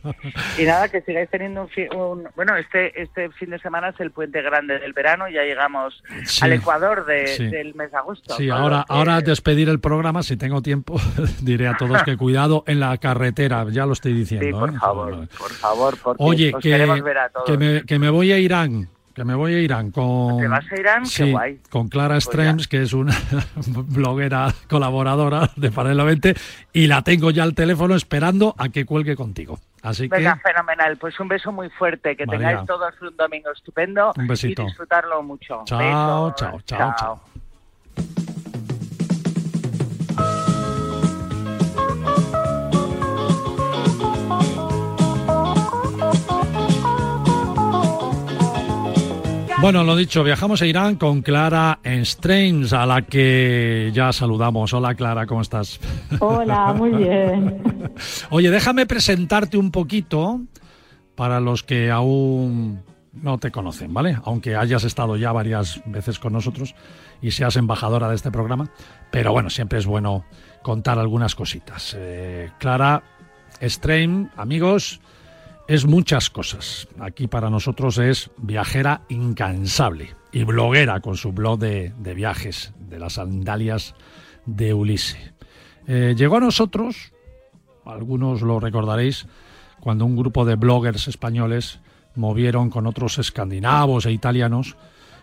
Y nada, que sigáis teniendo un, bueno este este fin de semana es el puente grande del verano ya llegamos al Ecuador del mes de agosto sí ahora ahora despedir el programa si tengo tiempo diré a todos que cuidado en la carretera ya lo estoy diciendo sí, por ¿eh? favor por favor porque oye que, me, que me voy a Irán que me voy a Irán con. ¿Te vas a Irán? Sí, guay. con Clara pues Strems, que es una bloguera colaboradora de Paralelo 20, y la tengo ya al teléfono esperando a que cuelgue contigo. Así Venga, fenomenal. Pues un beso muy fuerte. Que tengáis todos un domingo estupendo. Un besito. Y disfrutarlo mucho. chao, chao, chao. chao. Bueno, lo dicho, viajamos a Irán con Clara Strains, a la que ya saludamos. Hola Clara, ¿cómo estás? Hola, muy bien. Oye, déjame presentarte un poquito para los que aún no te conocen, ¿vale? Aunque hayas estado ya varias veces con nosotros y seas embajadora de este programa, pero bueno, siempre es bueno contar algunas cositas. Eh, Clara Strain, amigos, es muchas cosas. Aquí para nosotros es viajera incansable y bloguera con su blog de, viajes, de las sandalias de Ulisse. Eh, llegó a nosotros, algunos lo recordaréis, cuando un grupo de bloggers españoles movieron con otros escandinavos e italianos,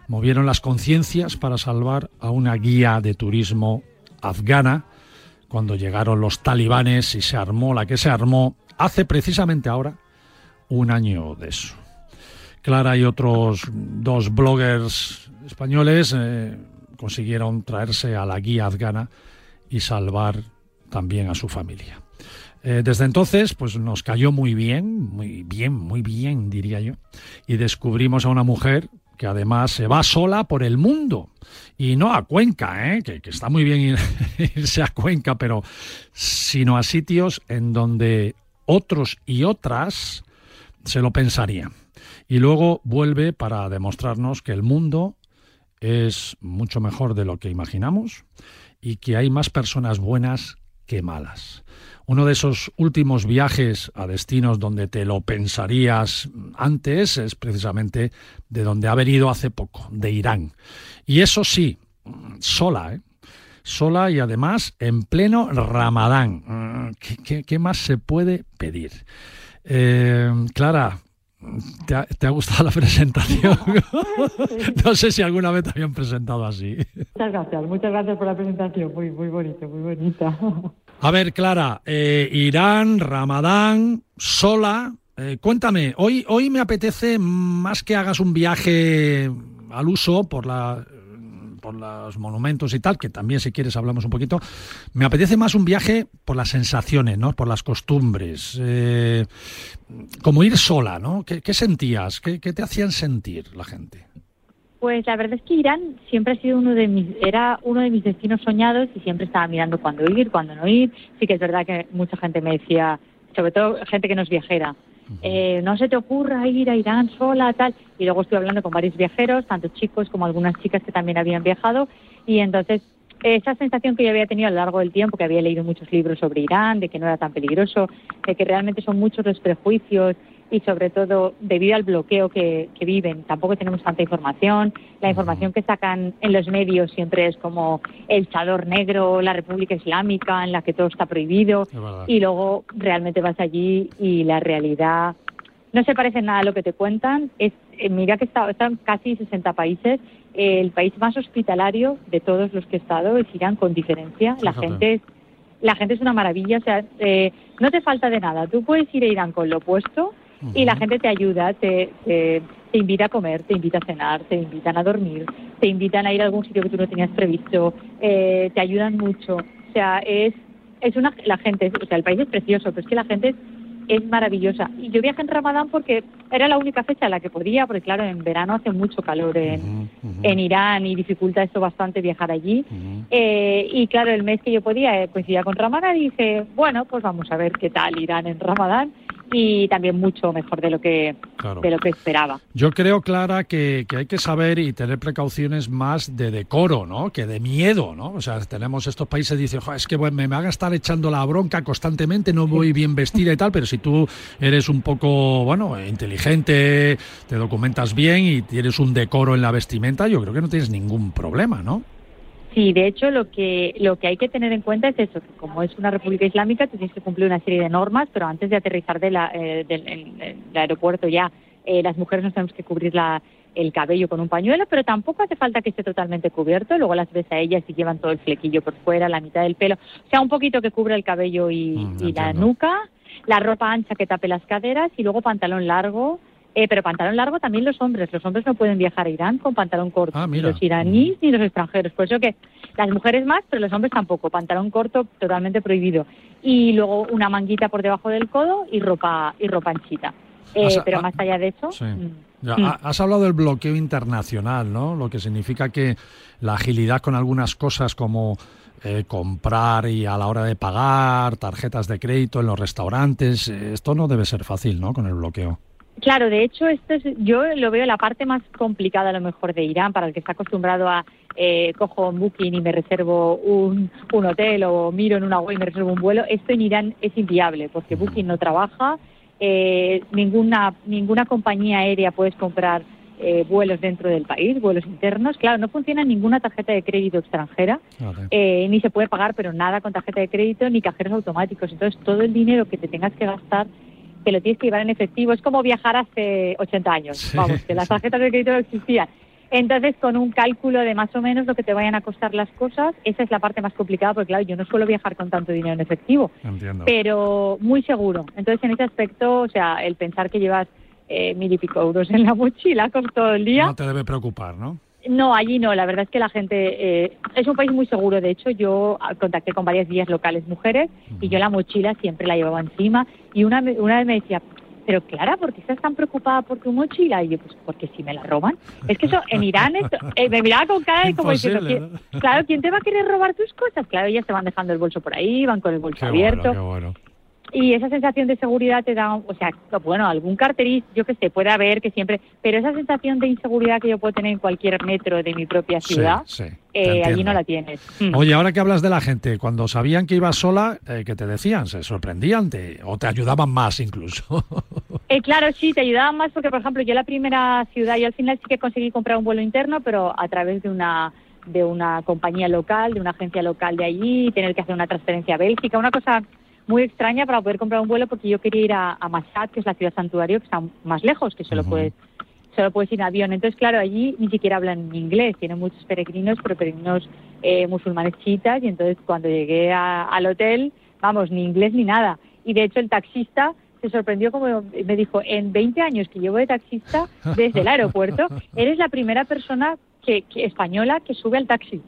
movieron las conciencias para salvar a una guía de turismo afgana cuando llegaron los talibanes y se armó la que se armó hace precisamente ahora un año de eso. Clara y otros dos bloggers españoles eh, consiguieron traerse a la guía afgana y salvar también a su familia. Eh, desde entonces, pues nos cayó muy bien, muy bien, muy bien, diría yo, y descubrimos a una mujer que además se va sola por el mundo y no a Cuenca, ¿eh? que, que, está muy bien irse a Cuenca, pero sino a sitios en donde otros y otras se lo pensaría. Y luego vuelve para demostrarnos que el mundo es mucho mejor de lo que imaginamos y que hay más personas buenas que malas. Uno de esos últimos viajes a destinos donde te lo pensarías antes es precisamente de donde ha venido hace poco, de Irán. Y eso sí, sola, ¿eh? sola y además en pleno ramadán. qué más se puede pedir? Eh, Clara, ¿te ha, gustado la presentación? no sé si alguna vez te habían presentado así. Muchas gracias, muchas gracias por la presentación, muy, muy bonito, muy bonita. A ver, Clara, eh, Irán, Ramadán, sola. Eh, cuéntame, hoy, hoy me apetece más que hagas un viaje al uso por la por los monumentos y tal, que también si quieres hablamos un poquito. Me apetece más un viaje por las sensaciones, ¿no? Por las costumbres. Eh, como ir sola, ¿no? ¿Qué, sentías? ¿Qué, te hacían sentir la gente? Pues la verdad es que Irán siempre ha sido uno de mis, era uno de mis destinos soñados y siempre estaba mirando cuándo ir, cuándo no ir. Sí que es verdad que mucha gente me decía, sobre todo gente que no es viajera, eh, no se te ocurra ir a Irán sola, tal. Y luego estuve hablando con varios viajeros, tanto chicos como algunas chicas que también habían viajado. Y entonces, esa sensación que yo había tenido a lo largo del tiempo, que había leído muchos libros sobre Irán, de que no era tan peligroso, de que realmente son muchos los prejuicios y sobre todo debido al bloqueo que, viven, tampoco tenemos tanta información. La información que sacan en los medios siempre es como el chador negro, la República Islámica, en la que todo está prohibido. Y luego realmente vas allí y la realidad no se parece nada a lo que te cuentan. Es, eh, mira que está, están casi 60 países. el país más hospitalario de todos los que he estado es Irán, con diferencia. La gente es la gente es una maravilla, o sea, eh, no te falta de nada. Tú puedes ir a Irán con lo opuesto y la gente te ayuda, te, te, invita a comer, te invita a cenar, te invitan a dormir, te invitan a ir a algún sitio que tú no tenías previsto, eh, te ayudan mucho. O sea, es, es una, la gente, o sea, el país es precioso, pero es que la gente es, maravillosa. Y yo viajé en Ramadán porque era la única fecha en la que podía, porque claro, en verano hace mucho calor en, en Irán y dificulta esto bastante viajar allí. eh, y claro, el mes que yo podía eh, coincidía con Ramadán y dije, bueno, pues vamos a ver qué tal Irán en Ramadán y también mucho mejor de lo que de lo que esperaba. Yo creo, Clara, que, hay que saber y tener precauciones más de decoro, ¿no? Que de miedo, ¿no? O sea, tenemos estos países que dicen, es que me, van a estar echando la bronca constantemente, no voy bien vestida y tal, pero si tú eres un poco, bueno, inteligente, te documentas bien y tienes un decoro en la vestimenta, yo creo que no tienes ningún problema, ¿no? Sí, de hecho lo que lo que hay que tener en cuenta es eso, que como es una república islámica, tú tienes que cumplir una serie de normas, pero antes de aterrizar de la, eh, del el aeropuerto ya, eh, las mujeres nos tenemos que cubrir la, el cabello con un pañuelo, pero tampoco hace falta que esté totalmente cubierto. Luego las ves a ellas y llevan todo el flequillo por fuera, la mitad del pelo, o sea, un poquito que cubra el cabello y, mm, y la nuca, la ropa ancha que tape las caderas y luego pantalón largo eh, pero pantalón largo también los hombres. Los hombres no pueden viajar a Irán con pantalón corto. Ah, ni los iraníes ni los extranjeros. Por eso que las mujeres más, pero los hombres tampoco. Pantalón corto totalmente prohibido. Y luego una manguita por debajo del codo y ropa y ropa anchita. Eh, pero más allá de eso. Mm. Has hablado del bloqueo internacional, ¿no? Lo que significa que la agilidad con algunas cosas como eh, comprar y a la hora de pagar, tarjetas de crédito en los restaurantes, esto no debe ser fácil, ¿no? Con el bloqueo. Claro, de hecho, esto es, yo lo veo la parte más complicada a lo mejor de Irán, para el que está acostumbrado a eh, cojo un booking y me reservo un, un hotel o miro en una web y me reservo un vuelo. Esto en Irán es inviable porque Booking no trabaja, eh, ninguna, ninguna compañía aérea puedes comprar eh, vuelos dentro del país, vuelos internos. Claro, no funciona ninguna tarjeta de crédito extranjera, eh, ni se puede pagar, pero nada con tarjeta de crédito ni cajeros automáticos. Entonces, todo el dinero que te tengas que gastar que lo tienes que llevar en efectivo. Es como viajar hace 80 años, vamos, que las tarjetas de crédito no existían. Entonces, con un cálculo de más o menos lo que te vayan a costar las cosas, esa es la parte más complicada, porque claro, yo no suelo viajar con tanto dinero en efectivo, pero muy seguro. Entonces, en ese aspecto, o sea, el pensar que llevas eh, mil y pico euros en la mochila con todo el día... No te debe preocupar, ¿no? No, allí no. La verdad es que la gente eh, es un país muy seguro. De hecho, yo contacté con varias guías locales mujeres y yo la mochila siempre la llevaba encima. Y una, una vez me decía, pero Clara, ¿por qué estás tan preocupada por tu mochila? Y yo, pues porque si me la roban. Es que eso, en Irán, eh, me miraba con cara de como diciendo, claro, ¿quién te va a querer robar tus cosas? Claro, ellas se van dejando el bolso por ahí, van con el bolso abierto. bueno y esa sensación de seguridad te da, o sea, bueno, algún carteriz, yo que sé, puede haber que siempre, pero esa sensación de inseguridad que yo puedo tener en cualquier metro de mi propia ciudad, eh, allí no la tienes. Mm. Oye, ahora que hablas de la gente, cuando sabían que ibas sola, eh, ¿qué te decían? ¿Se sorprendían o te ayudaban más incluso? eh, claro, sí, te ayudaban más porque, por ejemplo, yo la primera ciudad, y al final sí que conseguí comprar un vuelo interno, pero a través de una de una compañía local, de una agencia local de allí, tener que hacer una transferencia a Bélgica, una cosa muy extraña para poder comprar un vuelo porque yo quería ir a, a que es la ciudad santuario, que está más lejos, que solo puedes solo puedes ir en avión. Entonces, claro, allí ni siquiera hablan inglés, tienen muchos peregrinos, pero peregrinos eh, musulmanes chiitas, y entonces cuando llegué al hotel, vamos, ni inglés ni nada. Y de hecho el taxista se sorprendió como me dijo, en 20 años que llevo de taxista desde el aeropuerto, eres la primera persona que, que española que sube al taxi.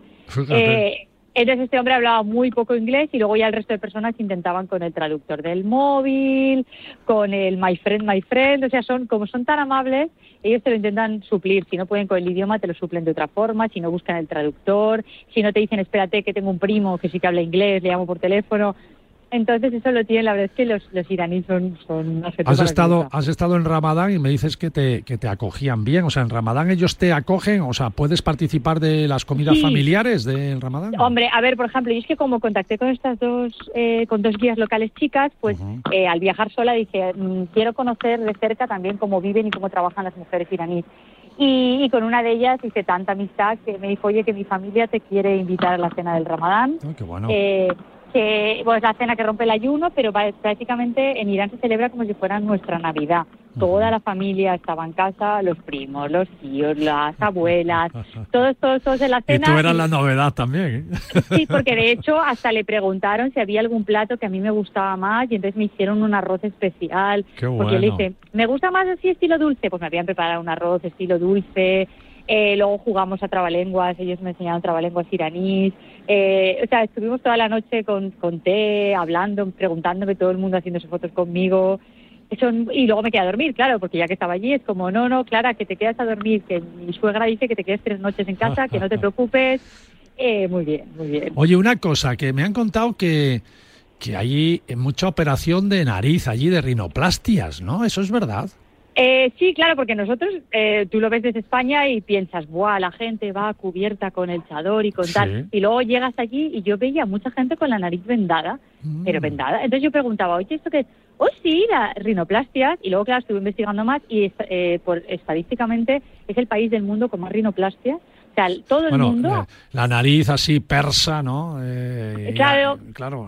Eh, entonces este hombre hablaba muy poco inglés y luego ya el resto de personas intentaban con el traductor del móvil, con el my friend, my friend, o sea, son como son tan amables, ellos te lo intentan suplir, si no pueden con el idioma te lo suplen de otra forma, si no buscan el traductor, si no te dicen espérate que tengo un primo que sí que habla inglés, le llamo por teléfono, entonces eso lo tienen, la verdad es que los, los iraníes son, son Has estado, has estado en Ramadán y me dices que te, que te acogían bien. O sea, en Ramadán ellos te acogen, o sea, ¿puedes participar de las comidas Sí. familiares del Ramadán? Hombre, a ver, por ejemplo, yo es que como contacté con estas dos, eh, con dos guías locales chicas, pues eh, al viajar sola dije, mm, quiero conocer de cerca también cómo viven y cómo trabajan las mujeres iraníes. Y, y con una de ellas hice tanta amistad que me dijo, oye, que mi familia te quiere invitar a la cena del Ramadán. Ah, qué bueno. Eh, que bueno, es la cena que rompe el ayuno, pero prácticamente en Irán se celebra como si fuera nuestra Navidad. Toda la familia estaba en casa, los primos, los tíos, las abuelas, todos, todos, todos en la y cena. tú eras y- la novedad también. ¿eh? Sí, porque de hecho hasta le preguntaron si había algún plato que a mí me gustaba más y entonces me hicieron un arroz especial. Qué Porque yo le bueno. dije, ¿me gusta más así estilo dulce? Pues me habían preparado un arroz estilo dulce. Eh, luego jugamos a trabalenguas, ellos me enseñaron trabalenguas iraníes. Eh, o sea, estuvimos toda la noche con, con té, hablando, preguntándome, todo el mundo haciéndose fotos conmigo. Son- y luego me quedé a dormir, claro, porque ya que estaba allí es como, no, no, Clara, que te quedas a dormir, que mi suegra dice que te quedes tres noches en casa, que no te preocupes. Eh, muy bien, muy bien. Oye, una cosa, que me han contado que, que hay mucha operación de nariz allí, de rinoplastias, ¿no? ¿Eso es verdad? Eh, sí, claro, porque nosotros, eh, tú lo ves desde España y piensas, ¡buah! La gente va cubierta con el chador y con Sí. tal. Y luego llegas allí y yo veía mucha gente con la nariz vendada, Mm. pero vendada. Entonces yo preguntaba, oye, ¿esto qué es? Oh, sí, la rinoplastia. Y luego, claro, estuve investigando más y eh, por, estadísticamente es el país del mundo con más rinoplastia. O sea, todo el Bueno, mundo... la, la nariz así persa, ¿no? Eh, Claro. claro.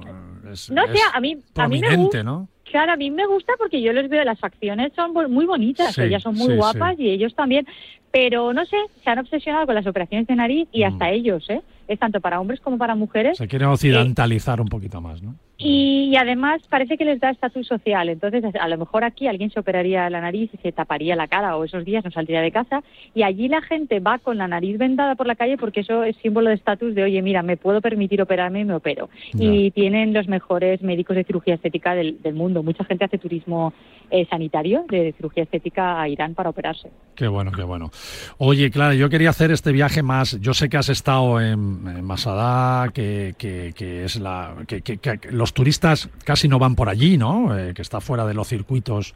Es, No sé, es a mí, a mí me prominente, gusta. ¿no? Claro, a mí me gusta porque yo los veo, las facciones son muy bonitas, Sí, ellas son muy sí, guapas sí. y ellos también, pero no sé, se han obsesionado con las operaciones de nariz y hasta ellos, ¿eh? Es tanto para hombres como para mujeres. Se quiere occidentalizar un poquito más, ¿no? Y, y además parece que les da estatus social. Entonces, a lo mejor aquí alguien se operaría la nariz y se taparía la cara o esos días no saldría de casa. Y allí la gente va con la nariz vendada por la calle porque eso es símbolo de estatus de, oye, mira, me puedo permitir operarme y me opero. Y tienen los mejores médicos de cirugía estética del, del mundo. Mucha gente hace turismo eh, sanitario de cirugía estética a Irán para operarse. Qué bueno, qué bueno. Oye, Clara, yo quería hacer este viaje más. Yo sé que has estado en Masada, que, que, es la. Que, los turistas casi no van por allí, ¿no? Eh, que está fuera de los circuitos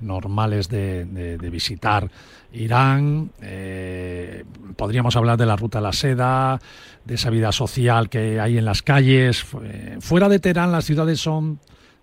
normales de, visitar Irán. Eh, podríamos hablar de la ruta de la seda, de esa vida social que hay en las calles. Fu- eh, Fuera de Teherán, las ciudades son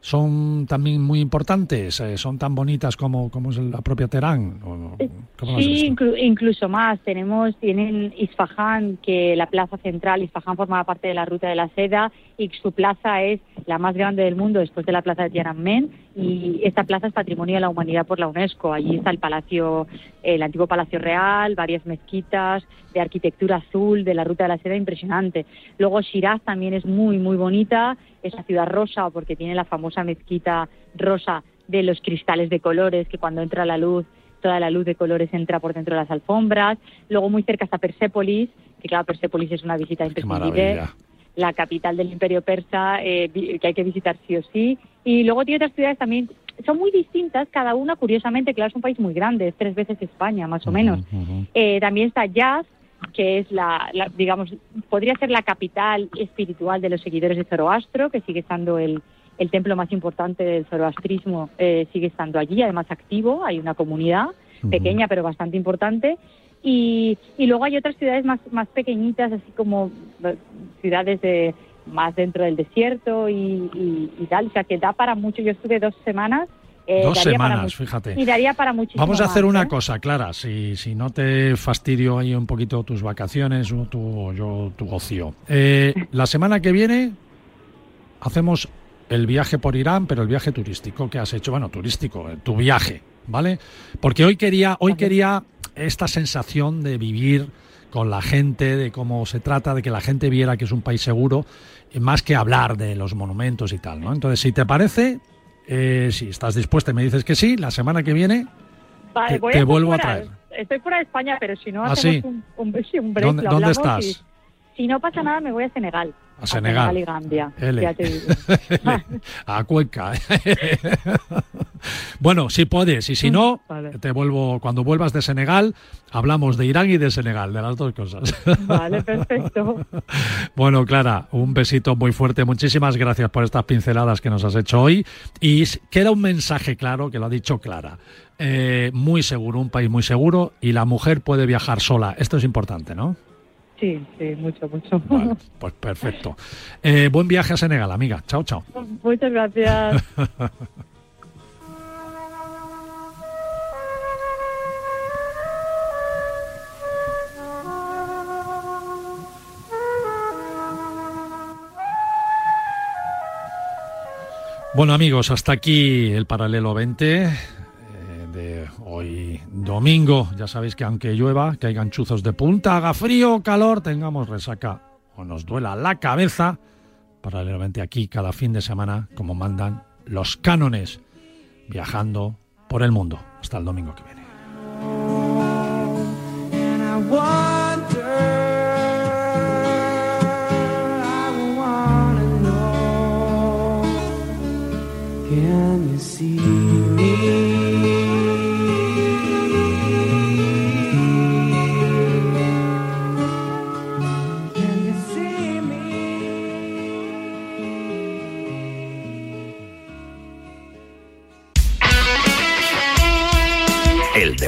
son también muy importantes, eh, son tan bonitas como, como es la propia Teherán. ¿O- ¿Cómo lo has Sí, inclu- incluso más. Tenemos, tienen Isfahán, que la plaza central, Isfahán formaba parte de la ruta de la seda y su plaza es la más grande del mundo después de la plaza de Tiananmen y esta plaza es patrimonio de la humanidad por la UNESCO. Allí está el palacio, el antiguo palacio real, varias mezquitas de arquitectura azul de la ruta de la seda impresionante. Luego Shiraz también es muy muy bonita, es la ciudad rosa porque tiene la famosa mezquita rosa de los cristales de colores que cuando entra la luz toda la luz de colores entra por dentro de las alfombras. Luego muy cerca está Persépolis, que claro, Persépolis es una visita imprescindible. La capital del imperio persa, eh, que hay que visitar sí o sí. Y luego tiene otras ciudades también, son muy distintas, cada una curiosamente, claro, es un país muy grande, es tres veces España, más o menos. Eh, también está Yaz, que es la, la- digamos, podría ser la capital espiritual de los seguidores de Zoroastro, que sigue estando el, el templo más importante del zoroastrismo, eh, sigue estando allí, además activo, hay una comunidad pequeña pero bastante importante. Y, y luego hay otras ciudades más, más pequeñitas, así como eh, ciudades de más dentro del desierto y, y- y tal, o sea que da para mucho. Yo estuve dos semanas. Eh, Dos para semanas, fíjate. Y daría para muchísimo Vamos a hacer más, una ¿eh? cosa, Clara, si, si no te fastidio ahí un poquito tus vacaciones o tu, yo, tu ocio. Eh, la semana que viene hacemos el viaje por Irán, pero el viaje turístico que has hecho, bueno, turístico, tu viaje, ¿vale? Porque hoy quería, hoy quería esta sensación de vivir con la gente, de cómo se trata, de que la gente viera que es un país seguro, y más que hablar de los monumentos y tal, ¿no? Entonces, si te parece, eh, si estás dispuesta y me dices que sí, la semana que viene Vale, te- voy te estar vuelvo a traer. estoy fuera de España, pero si no ¿Ah, hacemos sí? un, un, un break, ¿Dónde- dónde estás? y si no pasa nada me voy a Senegal. A Senegal. y Gambia, L. ya te digo. a Cuenca. bueno, si puedes, y si no, Vale. te vuelvo cuando vuelvas de Senegal, hablamos de Irán y de Senegal, de las dos cosas. Vale, perfecto. bueno, Clara, un besito muy fuerte. Muchísimas gracias por estas pinceladas que nos has hecho hoy. Y queda un mensaje claro, que lo ha dicho Clara. Eh, muy seguro, un país muy seguro, y la mujer puede viajar sola. Esto es importante, ¿no? Sí, sí, mucho, mucho. Pues perfecto. Eh, buen viaje a Senegal, amiga. Chao, chao. Muchas gracias. Bueno amigos, hasta aquí el paralelo 20 hoy domingo. Ya sabéis que aunque llueva, que hay ganchuzos de punta, haga frío calor, tengamos resaca o nos duela la cabeza, paralelo 20 aquí cada fin de semana, como mandan los cánones, viajando por el mundo. Hasta el domingo que viene.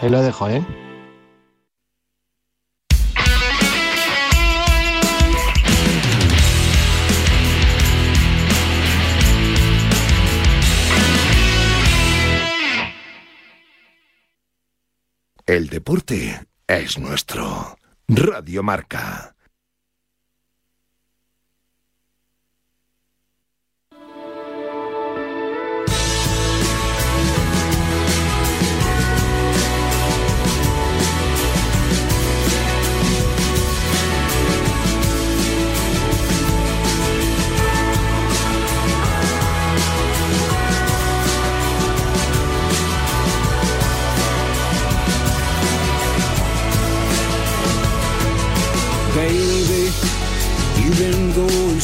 ahí lo dejo, ¿eh? El deporte es nuestro. Radio Marca.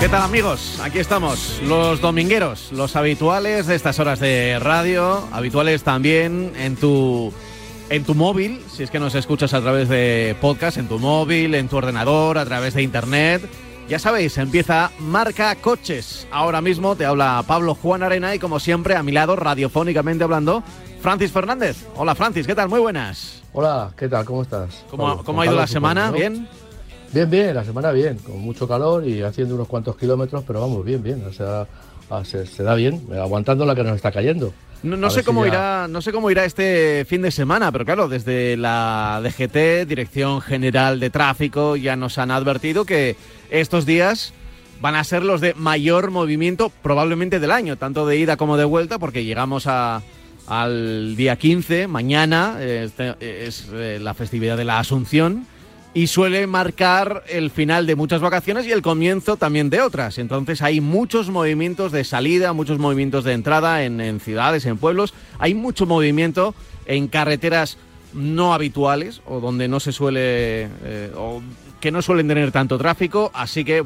¿Qué tal amigos? Aquí estamos, los domingueros, los habituales de estas horas de radio, habituales también en tu en tu móvil, si es que nos escuchas a través de podcast, en tu móvil, en tu ordenador, a través de internet. Ya sabéis, empieza Marca Coches. Ahora mismo te habla Pablo Juan Arena y como siempre a mi lado, radiofónicamente hablando, Francis Fernández. Hola Francis, ¿qué tal? Muy buenas. Hola, ¿qué tal? ¿Cómo estás? ¿Cómo, ¿cómo ha ido la semana? ¿Bien? Bien, bien, la semana bien, con mucho calor y haciendo unos cuantos kilómetros, pero vamos, bien, bien, o sea, ah, se, se da bien, aguantando la que nos está cayendo. No, sé cómo irá, no sé cómo irá este fin de semana, pero claro, desde la DGT, Dirección General de Tráfico, ya nos han advertido que estos días van a ser los de mayor movimiento probablemente del año, tanto de ida como de vuelta, porque llegamos a, al día 15, mañana, este, es eh, la festividad de la Asunción y suele marcar el final de muchas vacaciones y el comienzo también de otras. Entonces hay muchos movimientos de salida, muchos movimientos de entrada en, ciudades, en pueblos. Hay mucho movimiento en carreteras no habituales o donde no se suele eh, o que no suelen tener tanto tráfico. Así que